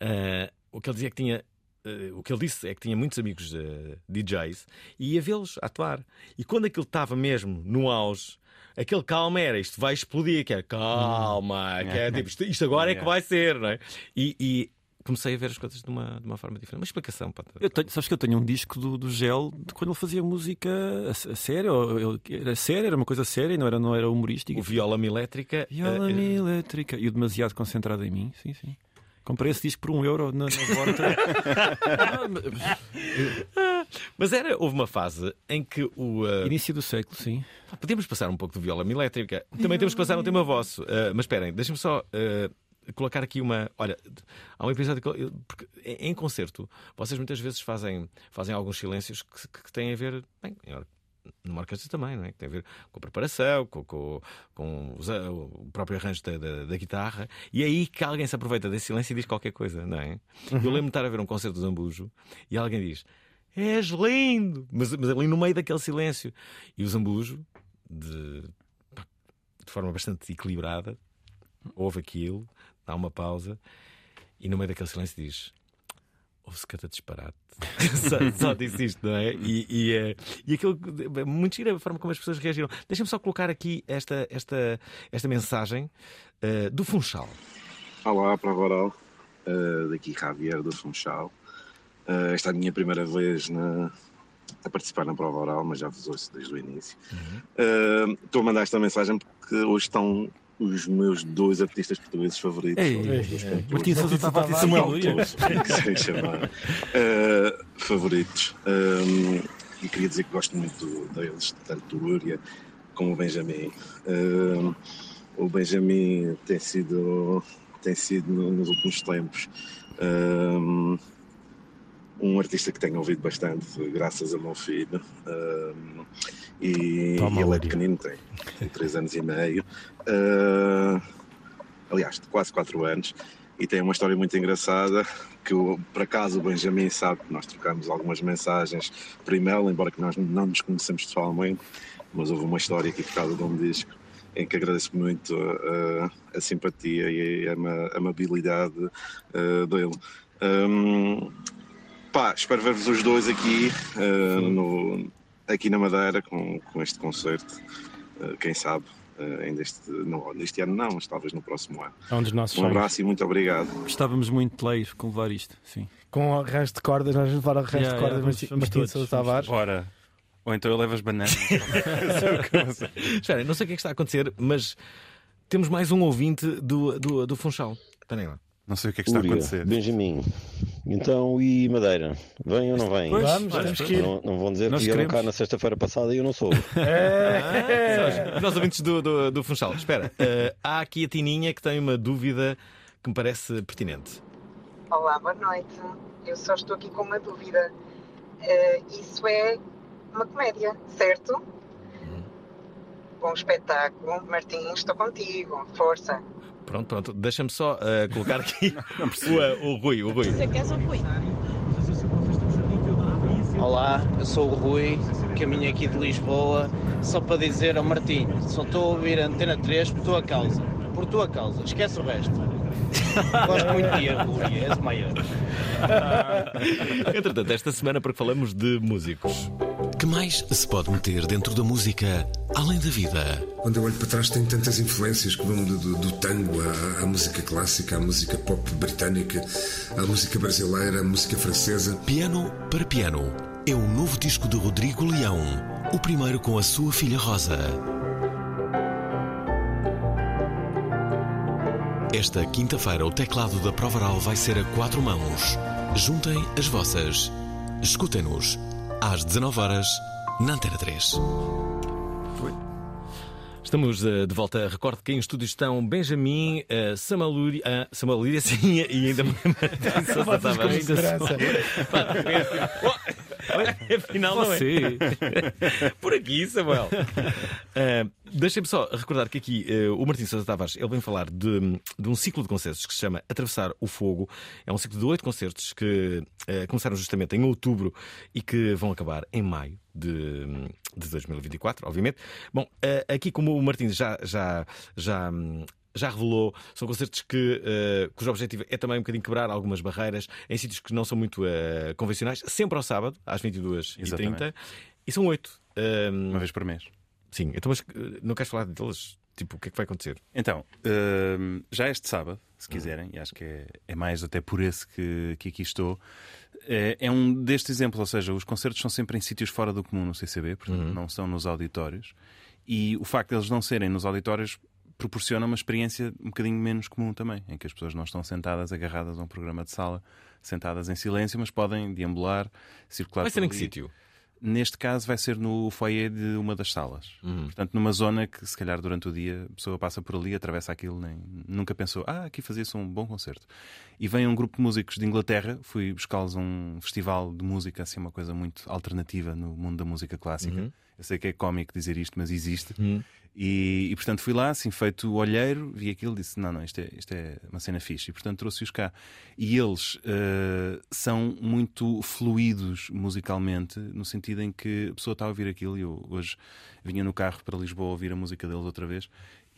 D: eh, o que ele dizia que tinha. Eh, o que ele disse é que tinha muitos amigos eh, DJs e ia vê-los atuar. E quando aquilo estava mesmo no auge, aquele calma era isto vai explodir, que é calma, que é tipo, isto, isto agora é que vai ser, não é? E, e comecei a ver as coisas de uma, de uma forma diferente. Uma explicação. Pá.
F: Eu tenho, sabes que eu tenho um disco do, do Gel de quando ele fazia música a, a sério, era sério, era uma coisa séria, não era, não era humorística.
D: O viola-me elétrica.
F: Viola
D: eh,
F: me elétrica. E o demasiado concentrado em mim, sim, sim. Comprei esse disco por um euro na, na Vorta.
D: Mas era, houve uma fase em que o. eh,
F: Início do século, sim.
D: Podemos passar um pouco do viola elétrica. Também temos que passar um tema vosso. Eh, mas esperem, deixem-me só eh, colocar aqui uma. Olha, há um episódio que. eu- porque em, concerto, vocês muitas vezes fazem, fazem alguns silêncios que, que têm a ver. Bem, numa orquestra também, não é? Que tem a ver com a preparação, com, com, com os- o próprio arranjo da, da- da guitarra, e é aí que alguém se aproveita desse silêncio e diz qualquer coisa, não é? Eu lembro-me de estar a ver um concerto do Zambujo e alguém diz: És lindo! Mas, mas ali no meio daquele silêncio. E o Zambujo, de, de forma bastante equilibrada, ouve aquilo, dá uma pausa e no meio daquele silêncio diz: Ouve-se cada disparate. só, só disse isto, não é? E, e, eh, e aquilo, é muito gira a forma como as pessoas reagiram. Deixa-me só colocar aqui esta, esta, esta mensagem eh, do Funchal.
O: Olá, Prova Oral. Uh, daqui Javier do Funchal. Uh, esta é a minha primeira vez na, a participar na prova oral, mas já vos ouço desde o início. Uh, Estou a mandar esta mensagem porque hoje estão os meus dois artistas portugueses favoritos.
F: Ei,
O: São os meus dois
F: ei. Martim Sousa Tavares e Samuel.
O: Sem chamar. Uh, favoritos. Um, e queria dizer que gosto muito deles, tanto do Lúria como o Benjamin. Um, o Benjamin tem sido, tem sido no- nos últimos tempos um, um artista que tenho ouvido bastante, graças ao meu filho. Um, e,
E: Toma,
O: ele é pequenino, tem, tem 3 anos e meio. Uh, aliás, quase 4 anos. E tem uma história muito engraçada que, o- por acaso, o Benjamin sabe que nós trocamos algumas mensagens por e-mail, embora que nós não nos conhecemos pessoalmente, mas houve uma história aqui por causa de um disco em que agradeço muito uh, a simpatia e a, ama- amabilidade uh, dele. Um, pá, espero ver-vos os dois aqui, uh, no- aqui na Madeira com, com este concerto. Uh, quem sabe, uh, ainda este, não, este ano não, mas talvez no próximo ano.
E: É um dos nossos
O: Um
E: sonhos.
O: abraço e muito obrigado.
F: Gostávamos muito de ler com levar isto, sim.
E: Com o resto de cordas, nós vamos levar o resto
F: Yeah,
E: de cordas,
F: yeah,
E: mas
F: vamos-
E: Martim
F: todos,
E: Sousa
F: vamos
E: Tavares.
C: Ora, ou então eu levo as bananas.
D: Espera, não sei o que é que está a acontecer, mas temos mais um ouvinte do, do, do Funchal. Esperem lá.
C: Não sei o que é
P: Lúria, Benjamin. Então, e Madeira? Vem ou não vem?
D: Pois, Vamos, vamos, temos que ir.
P: Não, não vão dizer
D: Nós
P: que vieram cá na sexta-feira passada e eu não sou.
D: Ah, os nossos ouvintes do, do, do Funchal. Espera, eh, há aqui a Tininha que tem uma dúvida que me parece pertinente.
Q: Olá, boa noite. Eu só estou aqui com uma dúvida. Eh, isso é uma comédia, certo? Bom espetáculo. Martim, estou contigo. Força.
D: Pronto, pronto. Deixa-me só eh, colocar aqui o, eh, o Rui. O Rui.
Q: queres o Rui?
R: Olá, eu sou o Rui, caminho aqui de Lisboa, só para dizer ao Martinho, só estou a ouvir a Antena 3 por tua causa. Por tua causa, esquece o resto. Gosto muito de ti, Rui, és o maior.
D: Entretanto, esta semana, porque falamos de músicos.
S: Que mais se pode meter dentro da música além da vida?
K: Quando eu olho para trás, tenho tantas influências que vão do, do- do tango à, à música clássica, à música pop britânica, à música brasileira, à música francesa.
S: Piano para Piano é o novo disco de Rodrigo Leão, o primeiro com a sua filha Rosa. Esta quinta-feira, o teclado da prova oral vai ser a quatro mãos. Juntem as vossas. Escutem-nos às 19 horas na Antena 3.
D: Estamos eh, de volta. Recordo que em estúdio estão Benjamin, uh, Samaluri, uh, Samaluri, sim, e ainda Martim Sousa Tavares.
E: segurança.
D: Pá, Olha, Afinal, não é. Por aqui, Samuel. Uh, Deixem-me só recordar que aqui uh, o Martim Sousa Tavares ele vem falar de, de um ciclo de concertos que se chama Atravessar o Fogo. É um ciclo de oito concertos que uh, começaram justamente em outubro e que vão acabar em maio de, de 2024, obviamente. Bom, uh, aqui como o Martim já, já, já, já revelou, são concertos que, uh, cujo objetivo é também um bocadinho quebrar algumas barreiras em sítios que não são muito uh, convencionais, sempre ao sábado, às 22h30.
C: Exatamente.
D: E são oito. Um,
C: Uma vez por mês.
D: Sim, então mas uh, não queres falar deles? Tipo, o que é que vai acontecer?
C: Então, hum, já este sábado, se quiserem, e acho que é, é mais até por esse que, que aqui estou, é, é um destes exemplos, ou seja, os concertos são sempre em sítios fora do comum no CCB, portanto não são nos auditórios, e o facto de eles não serem nos auditórios proporciona uma experiência um bocadinho menos comum também, em que as pessoas não estão sentadas agarradas a um programa de sala, sentadas em silêncio, mas podem deambular, circular.
D: Vai ser em que sítio?
C: Neste caso vai ser no foyer de uma das salas. Portanto, numa zona que se calhar durante o dia a pessoa passa por ali, atravessa aquilo, nem, nunca pensou, ah, aqui fazia-se um bom concerto. E vem um grupo de músicos de Inglaterra, fui buscá-los a um festival de música, assim, uma coisa muito alternativa no mundo da música clássica.
D: Uhum.
C: Eu sei que é cómico dizer isto, mas existe. E, e, portanto fui lá, assim, feito o olheiro, vi aquilo disse: Não, não, isto é, isto é uma cena fixe. E portanto trouxe-os cá. E eles eh, são muito fluidos musicalmente, no sentido em que a pessoa está a ouvir aquilo. E eu hoje vinha no carro para Lisboa ouvir a música deles outra vez.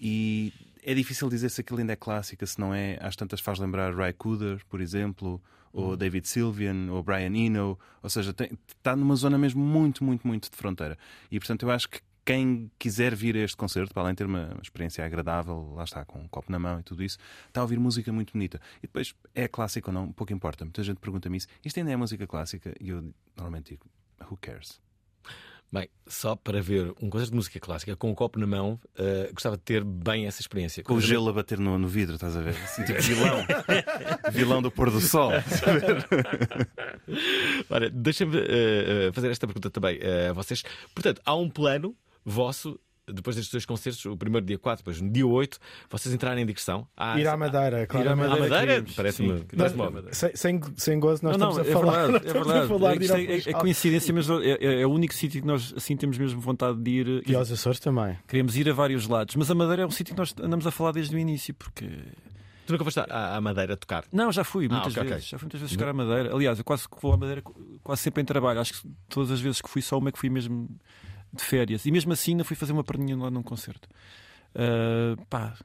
C: E é difícil dizer se aquilo ainda é clássica, se não é. Às tantas faz lembrar Ray Cooder, por exemplo, ou David Sylvian, ou Brian Eno. Ou seja, tem- está numa zona mesmo muito, muito, muito de fronteira. E portanto eu acho que quem quiser vir a este concerto, para além de ter uma experiência agradável, lá está, com um copo na mão e tudo isso, está a ouvir música muito bonita. E depois, é clássico ou não, pouco importa. Muita gente pergunta-me isso. Isto ainda é música clássica? E eu normalmente digo, who cares?
D: Bem, só para ver um concerto de música clássica com um copo na mão, uh, gostava de ter bem essa experiência.
C: Com o gelo a bater no, no vidro, estás a ver? Assim, tipo vilão. vilão do pôr do sol.
D: Ora, deixa-me uh, fazer esta pergunta também uh, a vocês. Portanto, há um plano vosso depois destes dois concertos, o primeiro dia 4, depois no dia 8, vocês entrarem em digressão.
E: Ah, ir à Madeira, claro.
D: Ir à Madeira, Madeira
E: parece-me sem, sem, sem gozo, nós
F: não,
E: estamos
F: não,
E: a falar.
F: Verdade, é verdade.
E: falar
F: é, é, é, coincidência, mas é, é, é, o único sítio que nós assim temos mesmo vontade de ir.
E: E aos Açores também.
F: Queremos ir a vários lados, mas a Madeira é um sítio que nós andamos a falar desde o início, porque.
D: Tu nunca foste à, à Madeira tocar?
F: Não, já fui muitas ah, okay, vezes. Okay. Já fui muitas vezes tocar à Madeira. Aliás, eu quase que vou à Madeira quase sempre em trabalho. Acho que todas as vezes que fui, só uma que fui mesmo de férias. E mesmo assim ainda fui fazer uma perninha lá num concerto. Uh, pá,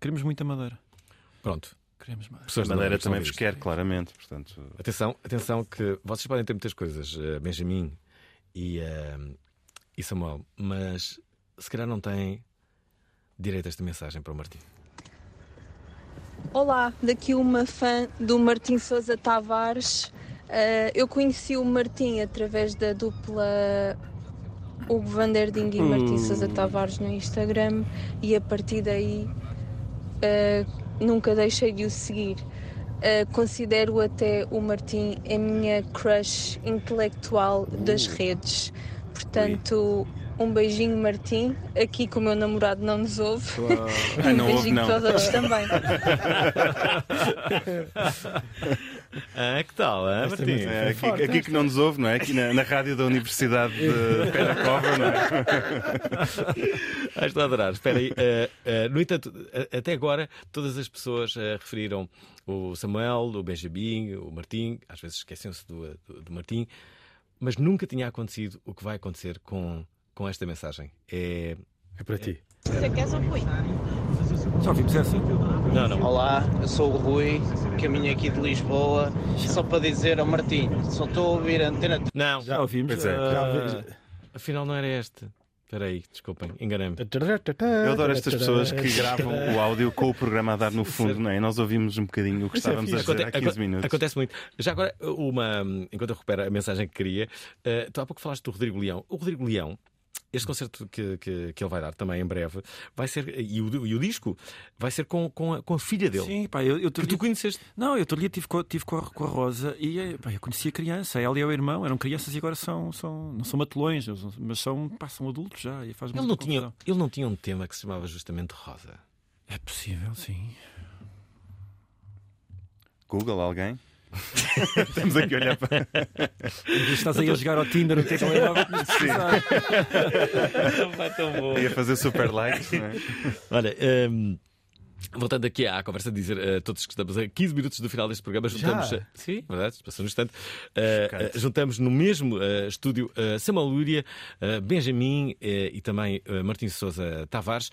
F: queremos muita madeira.
D: Pronto.
F: Queremos madeira.
C: Pessoas madeira também vos quer, claramente. Portanto...
D: Atenção, atenção que vocês podem ter muitas coisas, uh, Benjamin e, uh, e Samuel, mas se calhar não têm direito a esta mensagem para o Martim.
T: Olá, daqui uma fã do Martim Sousa Tavares. Uh, eu conheci o Martim através da dupla Hugo Vanderding e Martim hum. Sousa Tavares no Instagram e a partir daí uh, nunca deixei de o seguir. Uh, considero até o Martim a minha crush intelectual das uh. redes. Portanto, um beijinho, Martim. Aqui com o meu namorado não nos ouve.
C: Ah,
T: um beijinho para os outros também.
D: Ah, que tal, ah, Martim?
C: É, aqui, forte, aqui que não nos ouve, não é? Aqui na, na rádio da Universidade de Penacova, não é?
D: Ah, estou a adorar. Espera aí. Uh, uh, no entanto, até agora, todas as pessoas uh, referiram o Samuel, o Benjamin, o Martim, às vezes esqueciam-se do, do, do Martim, mas nunca tinha acontecido o que vai acontecer com, com esta mensagem. É,
E: é para ti.
T: Você quer ou
F: Só ouvimos essa.
R: Não, não. Olá, eu sou o Rui, caminho aqui de Lisboa, só para dizer ao Martinho, só estou a ouvir a antena.
D: Não,
F: já ouvimos.
D: Pois é. Uh, afinal, não era este. Espera aí, desculpem, enganei-me.
C: Eu adoro estas pessoas que gravam o áudio com o programa a dar no fundo, não é? Nós ouvimos um bocadinho o que estávamos a dizer há 15 minutos.
D: Acontece muito. Já agora, uma, enquanto eu recupero a mensagem que queria, uh, tu há pouco falaste do Rodrigo Leão. O Rodrigo Leão este concerto que, que, que, ele vai dar também em breve vai ser, e o, e o disco vai ser com, com, a, com a filha dele.
F: Sim, pá, eu, eu
D: que tu conheceste.
F: Não, eu outro dia tive, com, tive com, a, com a Rosa e eh, pá, eu conhecia a criança, ela e o irmão eram crianças e agora são, são não são matelões, mas são, pá, são adultos já. E faz
D: ele, não tinha, ele não tinha um tema que se chamava justamente Rosa.
F: É possível, sim.
C: Google, alguém? Estamos aqui a olhar para.
F: Estás aí a jogar ao Tinder, o que é que ele é
D: Não vai tão bom.
C: Ia fazer super likes, não é?
D: Olha. Um... Voltando aqui à conversa, dizer a todos que estamos a 15 minutos do final deste programa, juntamos.
E: Já?
D: Sim, verdade, passou no instante. Uh, uh, juntamos no mesmo uh, estúdio uh, Samuel Lúria, Benjamin e também Martins Souza Tavares.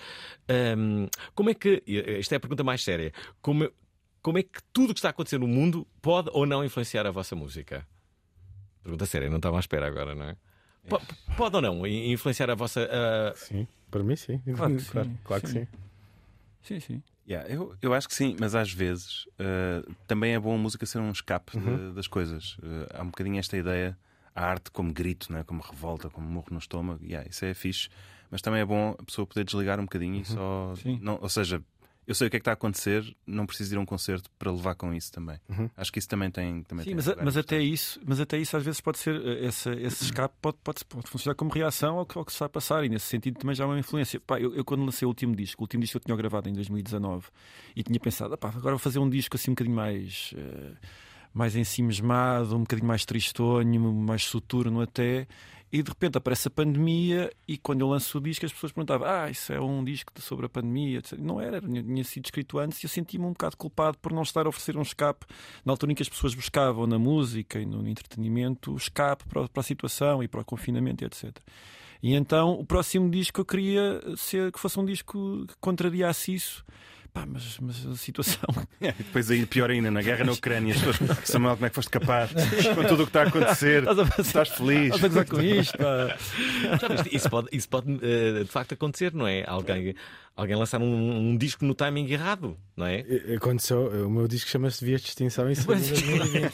D: Um, como é que. Esta é a pergunta mais séria. Como, como é que tudo o que está a acontecer no mundo pode ou não influenciar a vossa música? Pergunta séria, não estava à espera agora, não é? Pode, pode ou não influenciar a vossa. Uh...
E: Sim, para mim sim. Claro que sim. Claro, claro sim. que sim.
F: Sim, sim.
C: Yeah, eu, eu acho que sim, mas às vezes uh, também é bom a música ser um escape uhum. de, das coisas. Uh, há um bocadinho esta ideia, a arte como grito, né? como revolta, como morro no estômago. Yeah, isso é fixe, mas também é bom a pessoa poder desligar um bocadinho uhum. e só. Não, ou seja, eu sei o que é que está a acontecer, não preciso ir a um concerto para levar com isso também. Uhum. Acho que isso também tem. Também
F: Sim,
C: tem
F: mas, mas até isso, mas até isso às vezes pode ser eh, esse, esse escape pode, pode, pode funcionar como reação ao que, ao que se vai passar e nesse sentido também já há uma influência. Pá, eu, eu, quando lancei o último disco, o último disco eu tinha gravado em 2019 e tinha pensado, pá, agora vou fazer um disco assim um bocadinho mais. Uh, mais ensimismado, um bocadinho mais tristonho, mais soturno até. E de repente aparece a pandemia e quando eu lanço o disco as pessoas perguntavam ah, isso é um disco sobre a pandemia. Não era, tinha sido escrito antes e eu sentia-me um bocado culpado por não estar a oferecer um escape na altura em que as pessoas buscavam na música e no entretenimento o escape para, para a situação e para o confinamento etc. E então o próximo disco eu queria ser, que fosse um disco que contrariasse isso Pá, mas, mas a situação.
C: É, e depois aí pior ainda, na guerra na Ucrânia, as pessoas, Samuel, como é que foste capaz? Com tudo o que está a acontecer,
F: Estás a fazer-
C: estás feliz.
F: Estás a gozar com isto?
D: Isso pode, isso pode eh, de facto acontecer, não é? Alguém, alguém lançar um, um disco no timing errado, não é?
E: Aconteceu, o meu disco chama-se Vias de Extinção em setembro de 2020.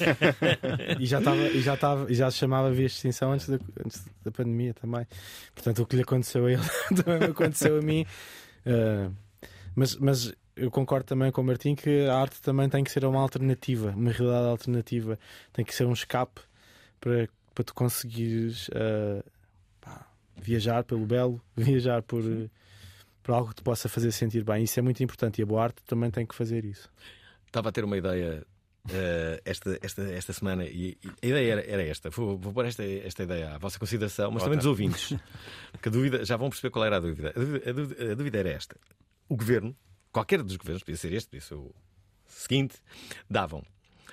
E: e já estava e já estava e já se chamava Vias de Extinção antes da, antes da pandemia também. Portanto, o que lhe aconteceu a ele também me aconteceu a mim. Uh, mas, mas eu concordo também com o Martim que a arte também tem que ser uma alternativa, uma realidade alternativa, tem que ser um escape para, para tu conseguires uh, pá, viajar pelo belo, viajar por, por algo que te possa fazer sentir bem. Isso é muito importante e a boa arte também tem que fazer isso.
D: Estava a ter uma ideia eh, esta, esta, esta semana e, e a ideia era, era esta. Vou, vou pôr esta, esta ideia à vossa consideração, mas também dos ouvintes. Porque a dúvida, já vão perceber qual era a dúvida. A dúvida, a dúvida- a dúvida era esta: o governo, qualquer dos governos, podia ser este, podia ser o seguinte, davam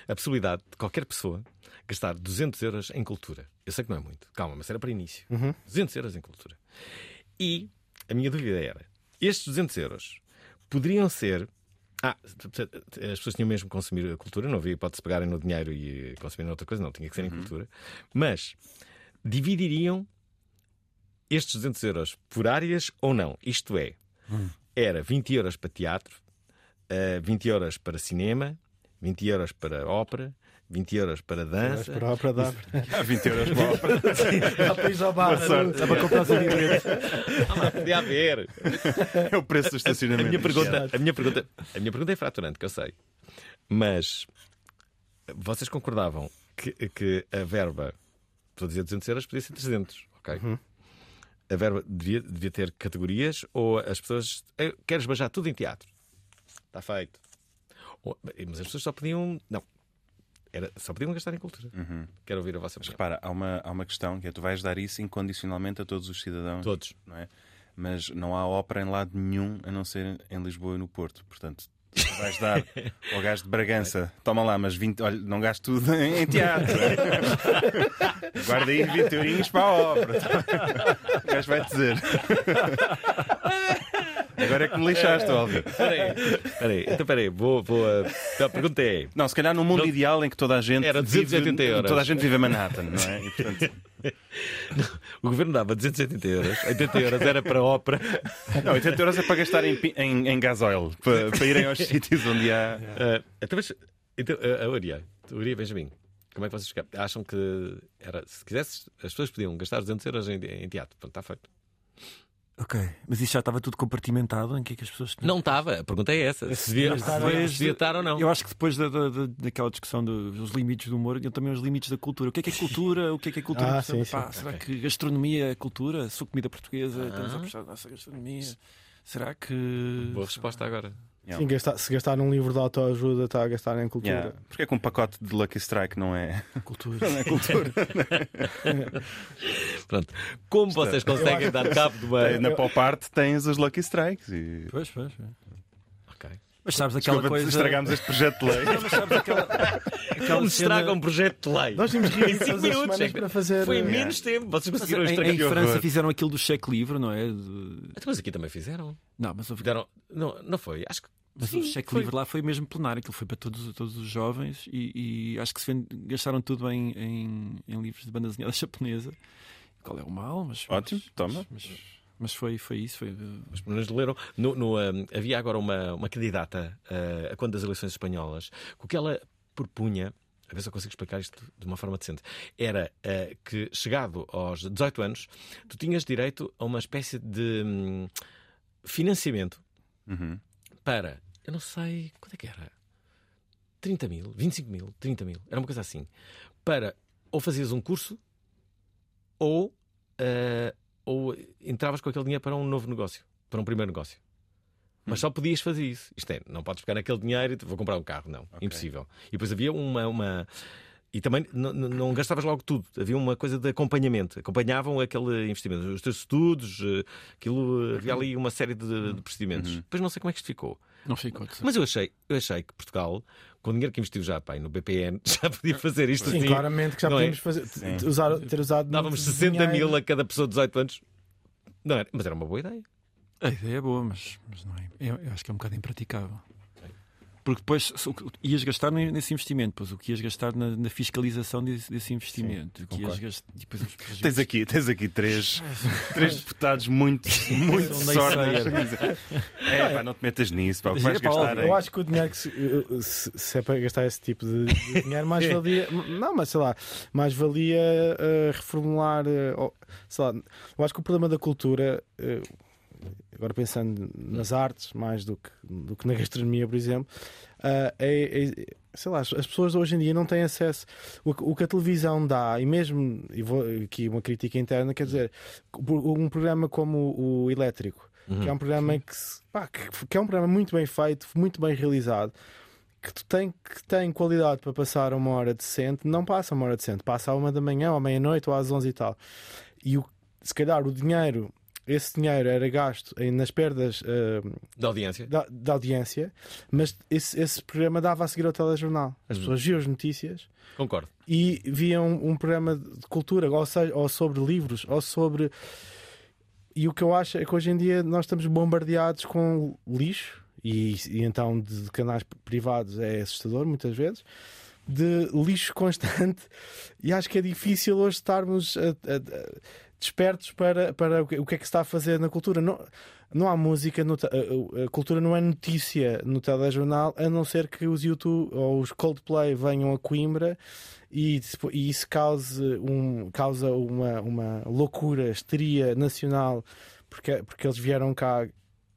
D: a possibilidade de qualquer pessoa gastar 200 euros em cultura. Eu sei que não é muito, calma, mas era para início.
E: Uhum.
D: 200 euros em cultura. E a minha dúvida era: estes 200 euros poderiam ser. Ah, as pessoas tinham mesmo que consumir a cultura, não havia hipótese de pegarem no dinheiro e consumirem outra coisa, não, tinha que ser em cultura. Mas dividiriam estes 200 euros por áreas ou não? Isto é, era 20 euros para teatro, eh, 20 euros para cinema, 20 euros para ópera, 20 euros para dança.
E: Para a ópera dá.
C: Há 20 euros para a ópera.
E: Dá para ir ao bar,
C: sorte.
E: dá para comprar os bilhetes.
D: Ah, podia haver.
C: É o preço do
D: A
C: estacionamento.
D: minha pergunta, a minha pergunta, a minha pergunta é fraturante, que eu sei. Mas vocês concordavam que, que a verba, estou a dizer 200 euros, podia ser 300, ok? A verba devia, devia ter categorias ou as pessoas. "Eu Quero esbajar tudo em teatro. Está feito. Ou- mas as pessoas só podiam. Não. Era, só podiam gastar em cultura. Quero ouvir a vossa opinião.
C: Repara, há uma, há uma questão que é tu vais dar isso incondicionalmente a todos os cidadãos.
D: Todos.
C: Não é? Mas não há ópera em lado nenhum a não ser em Lisboa e no Porto. Portanto, vais dar ao gajo de Bragança, toma lá, mas 20, olha, não gasto tudo em teatro. Guarda aí 20 eurinhos para a ópera. O gajo vai dizer. Agora é que me lixaste, óbvio.
D: Peraí, peraí, então peraí, vou, vou, a, a pergunta é.
C: Não, se calhar num mundo ideal em que toda a gente
D: Era 280
C: vive,
D: euros.
C: toda a gente vive em Manhattan, não é? E, portanto,
D: O governo dava 280 euros, 80 euros era para a ópera.
C: Não, 80 euros é para gastar em, em, em gasóleo, para, para irem aos sítios onde há.
D: Ah, então, mas, então, a a Uria, Uria Benjamin, como é que vocês acham que era? Se quisesses, as pessoas podiam gastar 200 euros em, em teatro. Pronto, está feito.
F: Ok, mas isso já estava tudo compartimentado em que é que as pessoas tinham?
D: Não estava, a pergunta é essa: se devia, se devia- se devia estar ou não.
F: Eu acho que depois da, da- da- daquela discussão do- dos limites do humor, eu também os limites da cultura. O que é que é cultura? O que é que é cultura?
E: Ah,
F: Portanto,
E: sim,
F: pá,
E: sim.
F: Será que gastronomia é cultura? Sou comida portuguesa, estamos a
D: Ah.
F: puxar a nossa gastronomia. Será que.
D: Boa resposta agora.
E: Sim, gastar- se gastar num livro de autoajuda, está a gastar em cultura.
C: Yeah. Porque é que um pacote de Lucky Strike não é
F: cultura?
C: Não é cultura.
D: Pronto. Como vocês conseguem dar cabo de uma.
C: Na pop art tens os Lucky Strikes. E...
F: Pois, pois. pois. Mas sabes aquela
C: Desculpa,
F: coisa.
C: estragámos este projeto de lei.
F: Não, mas sabes aquela. aquela
D: Como se
F: cena-
D: estraga um projeto de lei?
E: Nós tínhamos
D: Em
E: todas as
D: minutos.
E: semanas para fazer-
D: Foi em
E: Yeah.
D: menos tempo. Vocês
F: Mas
D: conseguiram
F: em,
D: estragar.
F: em
D: Que
F: França
D: horror.
F: fizeram aquilo do cheque livre, não é? De-
D: Então, Mas aqui também fizeram.
F: Não, mas houve-
D: Deram... Não, não foi. Acho que.
F: Mas
D: Sim,
F: o cheque
D: foi.
F: livre lá foi mesmo plenário, aquilo foi para todos, todos os jovens e, e acho que se vende- gastaram tudo em, em, em livros de banda desenhada japonesa. Qual é o mal? Mas,
C: Ótimo,
F: mas,
C: toma.
F: Mas, mas foi, foi isso. Foi,
D: Mas pelo menos leram. No, no, ah, havia agora uma, uma candidata ah, a quando das eleições espanholas, que o que ela propunha, a ver se eu consigo explicar isto de uma forma decente, era ah, que chegado aos 18 anos, tu tinhas direito a uma espécie de hum, financiamento
C: Uhum.
D: para, eu não sei, quanto é que era? 30 mil, 25 mil, 30 mil, era uma coisa assim, para ou fazias um curso ou, ah, ou entravas com aquele dinheiro para um novo negócio, para um primeiro negócio. Mas só podias fazer isso. Isto é, não podes pegar aquele dinheiro e vou comprar um carro. Não, impossível. E depois havia uma. uma... E também não gastavas logo tudo. Havia uma coisa de acompanhamento. Acompanhavam aquele investimento. Os teus estudos, eh, aquilo, eh, havia ali uma série de, de procedimentos. Depois não sei como é que isto ficou.
F: Não ficou.
D: Mas eu achei, eu achei que Portugal, com o dinheiro que investiu já pá, aí no BPN, já podia fazer isto
E: Sim,
D: assim.
E: claramente que já
D: é?
E: podíamos fazer, t- usar, ter usado.
D: Dávamos
E: muito
D: 60
E: dinheiro.
D: mil a cada pessoa de 18 anos. Não era, mas era uma boa ideia.
F: A ideia é boa, mas, mas não é. Eu, eu acho que é um bocado impraticável. Porque depois se- o que- ias gastar ne- nesse investimento, depois o que ias gastar na, na fiscalização desse, desse investimento. o que ias
C: concordo.
F: gastar, depois prejuízos.
C: Tens aqui, tens aqui três, três deputados muito, muito sorte.
F: naysayer.
C: É, pá, não te metas nisso, pá, o que vais gastar
E: Eu
C: é.
E: acho que o dinheiro que se, se, se é para gastar esse tipo de, de dinheiro, mais valia. Não, mas sei lá, mais valia eh, reformular. ou- sei lá, eu acho que o problema da cultura, eh, agora pensando nas artes, mais do que, do que na gastronomia, por exemplo, eh, é, é- sei lá, as as pessoas hoje em dia não têm acesso. O, que- o que a televisão dá, e mesmo, e vou aqui uma crítica interna, quer dizer, um programa como o, o Elétrico, que é um programa que, pá, que, que é um programa muito bem feito, muito bem realizado, que tu tem, que tem qualidade para passar uma hora decente, não passa uma hora decente, passa à uma da manhã, ou à meia-noite, ou às onze e tal. E o, se calhar o dinheiro, esse dinheiro era gasto em- nas perdas eh,
D: Da audiência.
E: da, da audiência, mas esse, esse programa dava a seguir ao telejornal. As
D: Uhum.
E: pessoas viam as notícias
D: Concordo.
E: e viam um programa de cultura, ou, seja, ou sobre livros, ou sobre. E o que eu acho é que hoje em dia nós estamos bombardeados com lixo, e, e então de, canais privados é assustador muitas vezes, de lixo constante, e acho que é difícil hoje estarmos a- a- despertos para, para o, que, é que se está a fazer na cultura. Não, não há música, no a, a- cultura não é notícia no telejornal, a não ser que os YouTube ou os Coldplay venham a Coimbra e, e isso cause um, causa uma, uma loucura, histeria nacional, porque, porque eles vieram cá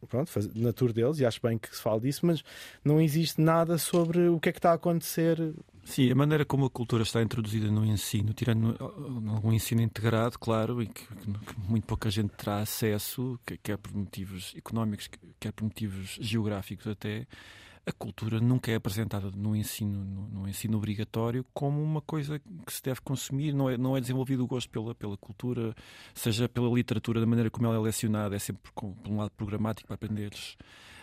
E: pronto, na tour deles, e acho bem que se fala disso, mas não existe nada sobre o que é que está a acontecer.
F: Sim, a maneira como a cultura está introduzida no ensino, tirando algum ensino integrado, claro, e que, que muito pouca gente terá acesso, que- quer por motivos económicos, que- quer por motivos geográficos até, a cultura nunca é apresentada no ensino, no, no ensino obrigatório como uma coisa que se deve consumir, não é, não é desenvolvido o gosto pela, pela cultura, seja pela literatura, da maneira como ela é lecionada, é sempre por um lado programático para aprenderes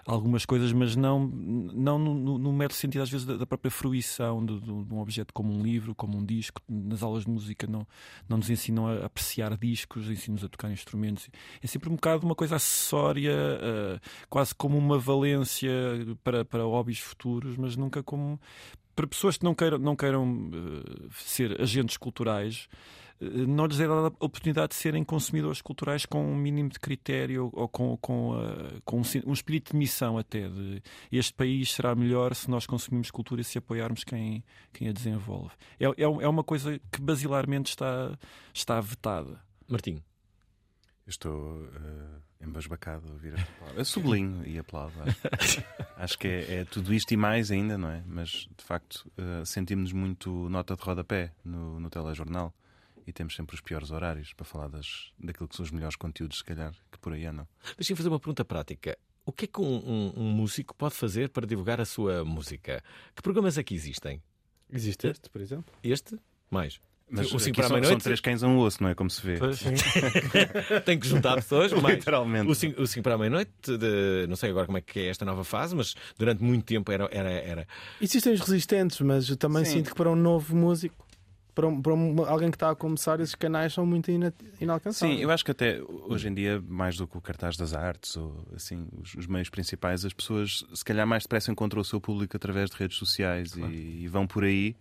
F: algumas coisas, mas não, não no, no, no mero sentido, às vezes, da, da própria fruição de, de- um objeto como um livro, como um disco. Nas aulas de música não, não nos ensinam a apreciar discos, ensinam-nos a tocar instrumentos. É sempre um bocado uma coisa acessória, eh, quase como uma valência para, para hobbies futuros, mas nunca como. Para pessoas que não queiram, não queiram eh, ser agentes culturais, eh, não lhes é dada a oportunidade de serem consumidores culturais com um mínimo de critério ou com, com, eh, com um, um espírito de missão até de este país será melhor se nós consumirmos cultura e se apoiarmos quem, quem a desenvolve. É, é, é uma coisa que basilarmente está, está vetada.
D: Martim.
C: Estou eh, embasbacado a ouvir esta palavra. Eu sublinho e aplaudo. Acho, Acho que é, é tudo isto e mais ainda, não é? Mas de facto eh, sentimos-nos muito nota de rodapé no, no telejornal e temos sempre os piores horários para falar das, daquilo que são os melhores conteúdos, se calhar, que por aí andam.
D: Deixa-me fazer uma pergunta prática. O que é que um, um- um músico pode fazer para divulgar a sua música? Que programas é que existem?
E: Existe este, por exemplo?
D: Este? Mais?
C: Mas
D: o 5
C: aqui
D: para a
C: são, são
D: meia-noite?
C: três cães a um osso, não é? Como se vê.
D: Pois. Tem que juntar pessoas, mais.
C: Literalmente.
D: O 5, o cinco para a meia-noite, de- não sei agora como é que é esta nova fase, mas durante muito tempo era. era, era...
E: Existem os resistentes, mas eu também
D: Sim.
E: sinto que para um novo músico, para, um- para um- alguém que está a começar, esses canais são muito ina- inalcançáveis.
C: Sim, eu acho que até hoje em dia, mais do que o cartaz das artes ou assim, os, os meios principais, as pessoas se calhar mais depressa encontram o seu público através de redes sociais e, e vão por aí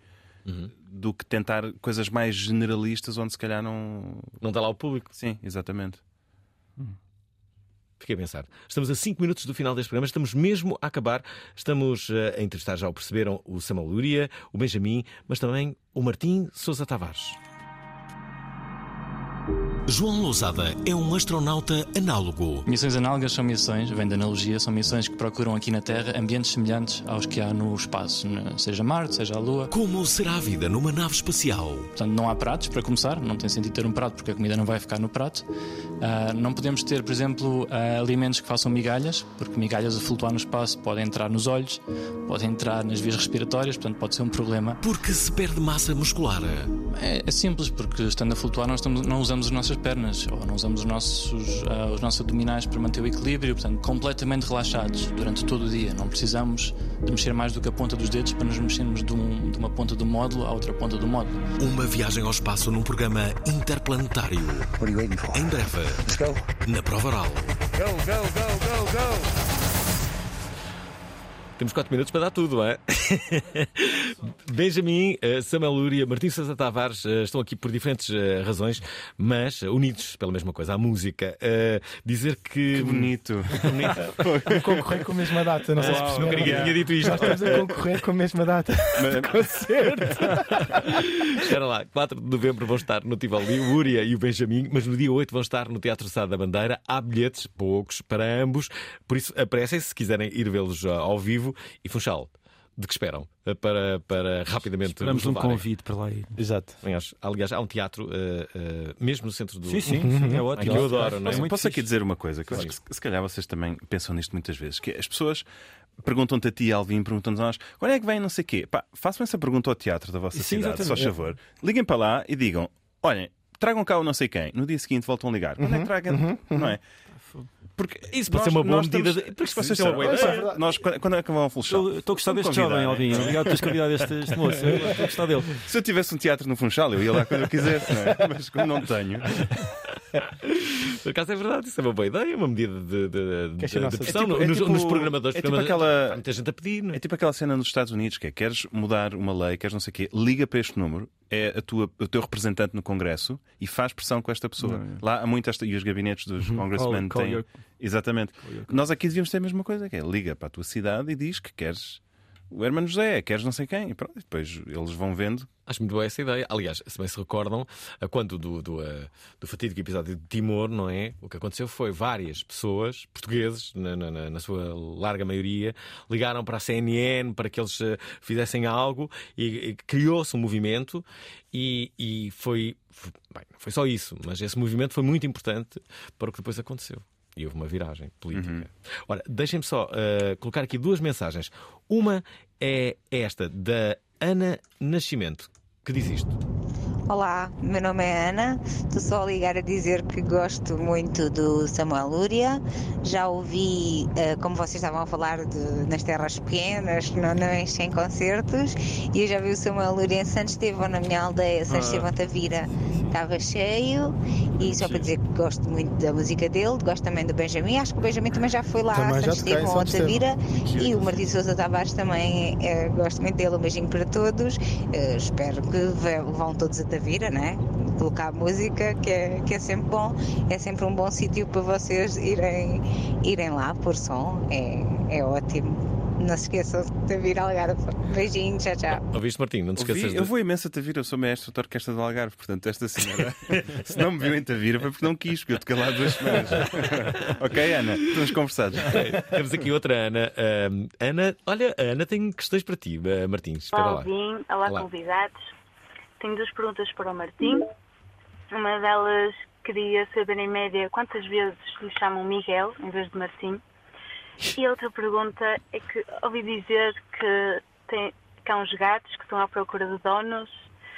C: do que tentar coisas mais generalistas onde se calhar não.
D: Não está lá o público.
C: Sim, exatamente.
D: Fiquei a pensar. Estamos a 5 minutos do final deste programa, estamos mesmo a acabar. Estamos eh, a entrevistar, já o perceberam, o Samuel o Benjamin, mas também o Martim Sousa Tavares.
S: João Lousada é um astronauta análogo.
I: Missões análogas são missões, vem da analogia, são missões que procuram aqui na Terra ambientes semelhantes aos que há no espaço, ne- seja Marte, seja a Lua.
S: Como será a vida numa nave espacial?
I: Portanto, não há pratos, para começar, não tem sentido ter um prato porque a comida não vai ficar no prato. Ah, não podemos ter, por exemplo, ah, alimentos que façam migalhas, porque migalhas a flutuar no espaço podem entrar nos olhos, podem entrar nas vias respiratórias, portanto pode ser um problema.
S: Porque se perde massa muscular.
I: É, é simples, porque estando a flutuar, nós estamos- não usamos as nossas pernas ou não usamos os nossos, ah, os nossos abdominais para manter o equilíbrio, portanto, completamente relaxados durante todo o dia. Não precisamos de mexer mais do que a ponta dos dedos para nos mexermos de, um- de uma ponta do módulo à outra ponta do módulo.
S: Uma viagem ao espaço num programa interplanetário. Em breve, na prova oral.
D: Go, go, go, go, go! Temos 4 minutos para dar tudo, é? Benjamin, eh, Samuel Lúria, Martim Sousa Tavares eh, estão aqui por diferentes eh, razões, mas unidos pela mesma coisa, a música. Dizer que.
C: Que bonito.
E: A concorrer com a mesma data, não sei se
D: ninguém tinha dito isto.
E: Nós estamos a concorrer com a mesma data de concerto.
D: Espera lá, 4 de novembro vão estar no Tivoli, o Úria e o Benjamin, mas no dia 8 vão estar no Teatro Sá da Bandeira. Há bilhetes, poucos, para ambos, por isso apressem-se se quiserem ir vê-los ao vivo. E Funchal, de que esperam? Ah, Para, para rapidamente.
F: Esperamos
D: os
F: um convite para lá ir.
E: Exato.
D: Aliás, aliás, há um teatro ah, ah, mesmo no centro do.
F: Sim, sim, sim, é ótimo.
D: Que eu adoro, não é?
C: Posso, posso aqui dizer uma coisa? Que eu acho que se, calhar vocês também pensam nisto muitas vezes. Que as pessoas perguntam-te a ti, Alvin, perguntam-nos a nós quando é que vem não sei o quê. Pá, façam essa pergunta ao teatro da vossa
F: Sim,
C: cidade, só favor. Liguem para lá e digam: olhem, tragam cá o não sei quem. No dia seguinte voltam a ligar. Quando é que tragam? Não é? Porque
D: Isso pode ser uma boa medida de-
C: Porque se vocês
D: Isso é uma boa ideia.
C: "Olha, nós, quando quando é que vão ao Funchal?
F: Estou estou a gostar deste jovem, Alvin. Obrigado por teres convidado este, este moço. Eu Estou a gostar dele.
C: Se eu tivesse um teatro no Funchal, eu ia lá quando eu quisesse, não é? Mas como não tenho.
D: Por acaso é verdade, isso é uma boa ideia, uma medida de, de,
E: Que é
D: de, de pressão
C: É tipo-
D: nos,
C: é tipo-
D: nos programadores.
C: é tipo
D: programadores-
C: aquela-
D: Há muita gente a pedir, não é?
C: É tipo aquela cena nos Estados Unidos que é queres mudar uma lei, queres não sei o quê, liga para este número, é a tua, o teu representante no Congresso e faz pressão com esta pessoa.
F: Não.
C: Lá há muito esta, e os gabinetes dos congressmen
F: Call- call
C: têm.
F: your-
C: Exatamente.
F: your-
C: Nós aqui devíamos ter a mesma coisa, que é liga para a tua cidade e diz que queres o Hermano José, queres não sei quem, e pronto, e depois eles vão vendo.
D: Acho muito boa essa ideia. Aliás, se bem se recordam, quando do, do, do fatídico episódio de Timor, não é? O que aconteceu foi várias pessoas, portugueses, na, na- na- sua larga maioria, ligaram para a CNN para que eles eh, fizessem algo e, e criou-se um movimento e, e foi. Bem, não foi só isso, mas esse movimento foi muito importante para o que depois aconteceu. E houve uma viragem política. Ora, deixem-me só eh, colocar aqui duas mensagens. Uma é esta, da Ana Nascimento, que diz isto.
U: Olá, meu nome é Ana. Estou só a ligar a dizer que gosto muito do Samuel Lúria. Já ouvi, eh, como vocês estavam a falar, de, nas terras pequenas que não, não enchem concertos. E eu já vi o Samuel Lúria em Santo Estevão, na minha aldeia, Santo
V: Ah.
U: Estevão Tavira. Estava cheio. E só para dizer que gosto muito da música dele, gosto também do Benjamin. Acho que o Benjamin também já foi lá
E: Também
U: a Santo Estevão ou. Tavira. E o Martim Sousa Tavares também eh, gosto muito dele. Um beijinho para todos. Eh, espero que vão todos a Tavira, né? Colocar música, que é, que é sempre bom. É sempre um bom sítio para vocês irem, irem lá por som. É, é ótimo. Não se esqueçam de Tavira Algarve. Beijinhos, tchau, tchau.
D: Ouviste, Martim? Não te esqueças
C: Ouvi,
D: de...
C: Eu vou imenso a Tavira, eu sou mestre da Orquestra do Algarve, portanto, esta senhora, se não me viu em Tavira, foi porque não quis, porque eu toquei lá duas semanas. ok, Ana, estamos conversados.
D: Ok, Temos aqui outra Ana. Ana, olha, a Ana tem questões para ti, eh, Martins. Espera
V: Olá,
D: lá.
V: Olá,
D: Olá.
V: convidados. Tenho duas perguntas para o Martim. Uma delas queria saber, em média, quantas vezes lhe chamam Miguel em vez de Martim. E outra pergunta é que ouvi dizer que, tem, que há uns gatos que estão à procura de donos,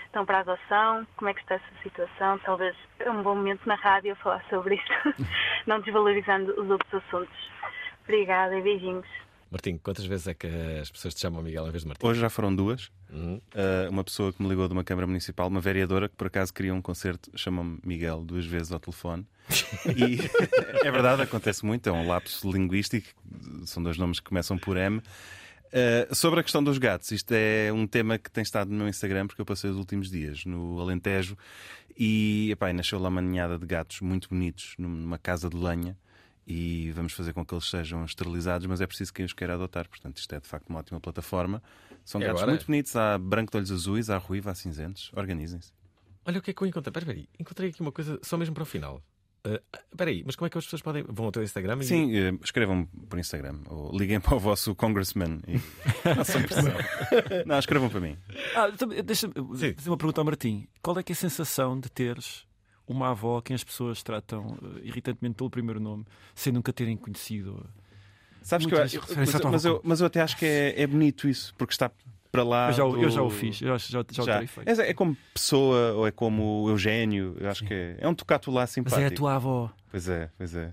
V: estão para adoção. Como é que está essa situação? Talvez é um bom momento na rádio falar sobre isso, não desvalorizando os outros assuntos. Obrigada e beijinhos.
D: Martim, quantas vezes é que as pessoas te chamam Miguel em vez de Martim?
C: Hoje já foram duas.
D: Uhum.
C: Uh, uma pessoa que me ligou de uma Câmara Municipal, uma vereadora que por acaso queria um concerto, chama-me Miguel duas vezes ao telefone. E é verdade, acontece muito, é um lapso linguístico, são dois nomes que começam por M. Uh, sobre a questão dos gatos, isto é um tema que tem estado no meu Instagram porque eu passei os últimos dias no Alentejo e epá, nasceu lá uma ninhada de gatos muito bonitos numa casa de lenha e vamos fazer com que eles sejam esterilizados, mas é preciso quem os queira adotar. Portanto, isto é de facto uma ótima plataforma. São
D: E
C: gatos
D: agora?
C: muito bonitos, há branco de olhos azuis, há ruivo, há cinzentos. Organizem-se.
D: Olha o que é que eu encontrei. Espera aí, encontrei aqui uma coisa só mesmo para o final. Ah, Espera aí, mas como é que as pessoas podem. Vão ao teu Instagram e.
C: Sim, eh, escrevam por Instagram ou liguem para o vosso congressman e façam pressão. Não, escrevam para mim.
F: Ah, então, Deixa-me fazer uma pergunta ao Martim. Qual é que é a sensação de teres uma avó a quem as pessoas tratam eh, irritantemente pelo primeiro nome, sem nunca terem conhecido?
C: Sabes que eu, mas, mas eu, mas eu até acho que é, é bonito isso, porque está para lá.
F: Eu já o- eu
C: do-
F: já o fiz, eu já- já- já o terei feito.
C: É, é como pessoa ou é como Eugénio, eu acho que é, é um tocato lá
F: Mas
C: simpático.
F: é a tua avó.
C: Pois é, pois é.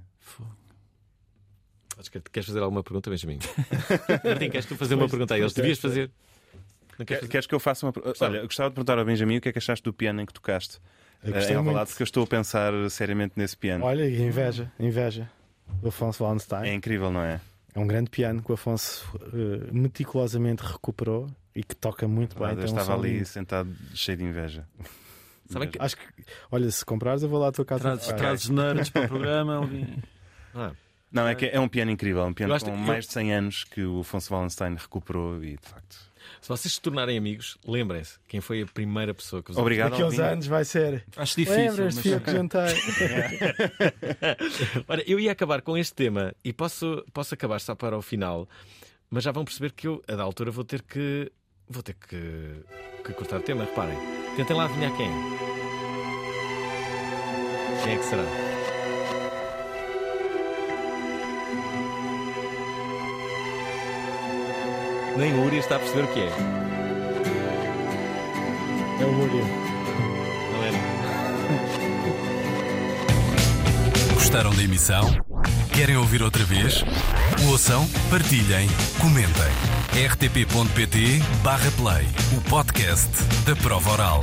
D: Acho que queres fazer alguma pergunta, Benjamin? Martim, queres tu fazer uma pergunta a eles? Devias fazer. Não queres
C: Quer- Queres que eu faça uma. per- Olha, eu gostava de perguntar ao Benjamin o que é que achaste do piano em que tocaste.
E: Eu
C: eh,
E: gostei
C: em Alvalade, porque eu estou a pensar seriamente nesse piano.
E: Olha, e inveja, inveja. do Afonso Wallenstein.
C: É incrível, não é?
E: É um grande piano que o Afonso eh, meticulosamente recuperou e que toca muito bem.
C: Ah, eu
E: tem um
C: estava
E: som
C: ali
E: lindo.
C: sentado cheio de inveja.
D: Sabem que-
E: Acho que, olha, se comprares, eu vou lá à tua casa.
F: Trazes, trazes nerds para o programa. alguém-
D: Ah,
C: Não, é que é um piano incrível, um piano
D: Eu acho
C: com
D: que-
C: mais de 100 anos que o Afonso Wallenstein recuperou e de facto.
D: Se vocês se tornarem amigos, lembrem-se quem foi a primeira pessoa que vos
C: Obrigado,
E: Daqui a uns anos vai ser.
F: Acho difícil,
E: Lembras-te,
F: mas-
E: que jantei.
D: Ora, eu ia acabar com este tema e posso, posso acabar só para o final, mas já vão perceber que eu, a da altura, vou ter que. Vou ter que, que cortar o tema. Reparem, tentem lá adivinhar quem é. Quem é que será? Nem o Uri está a perceber o que é.
E: É o Uri.
D: Não é?
S: Gostaram da emissão? Querem ouvir outra vez? Ouçam, partilhem, comentem. rtp.pt/play o podcast da prova oral.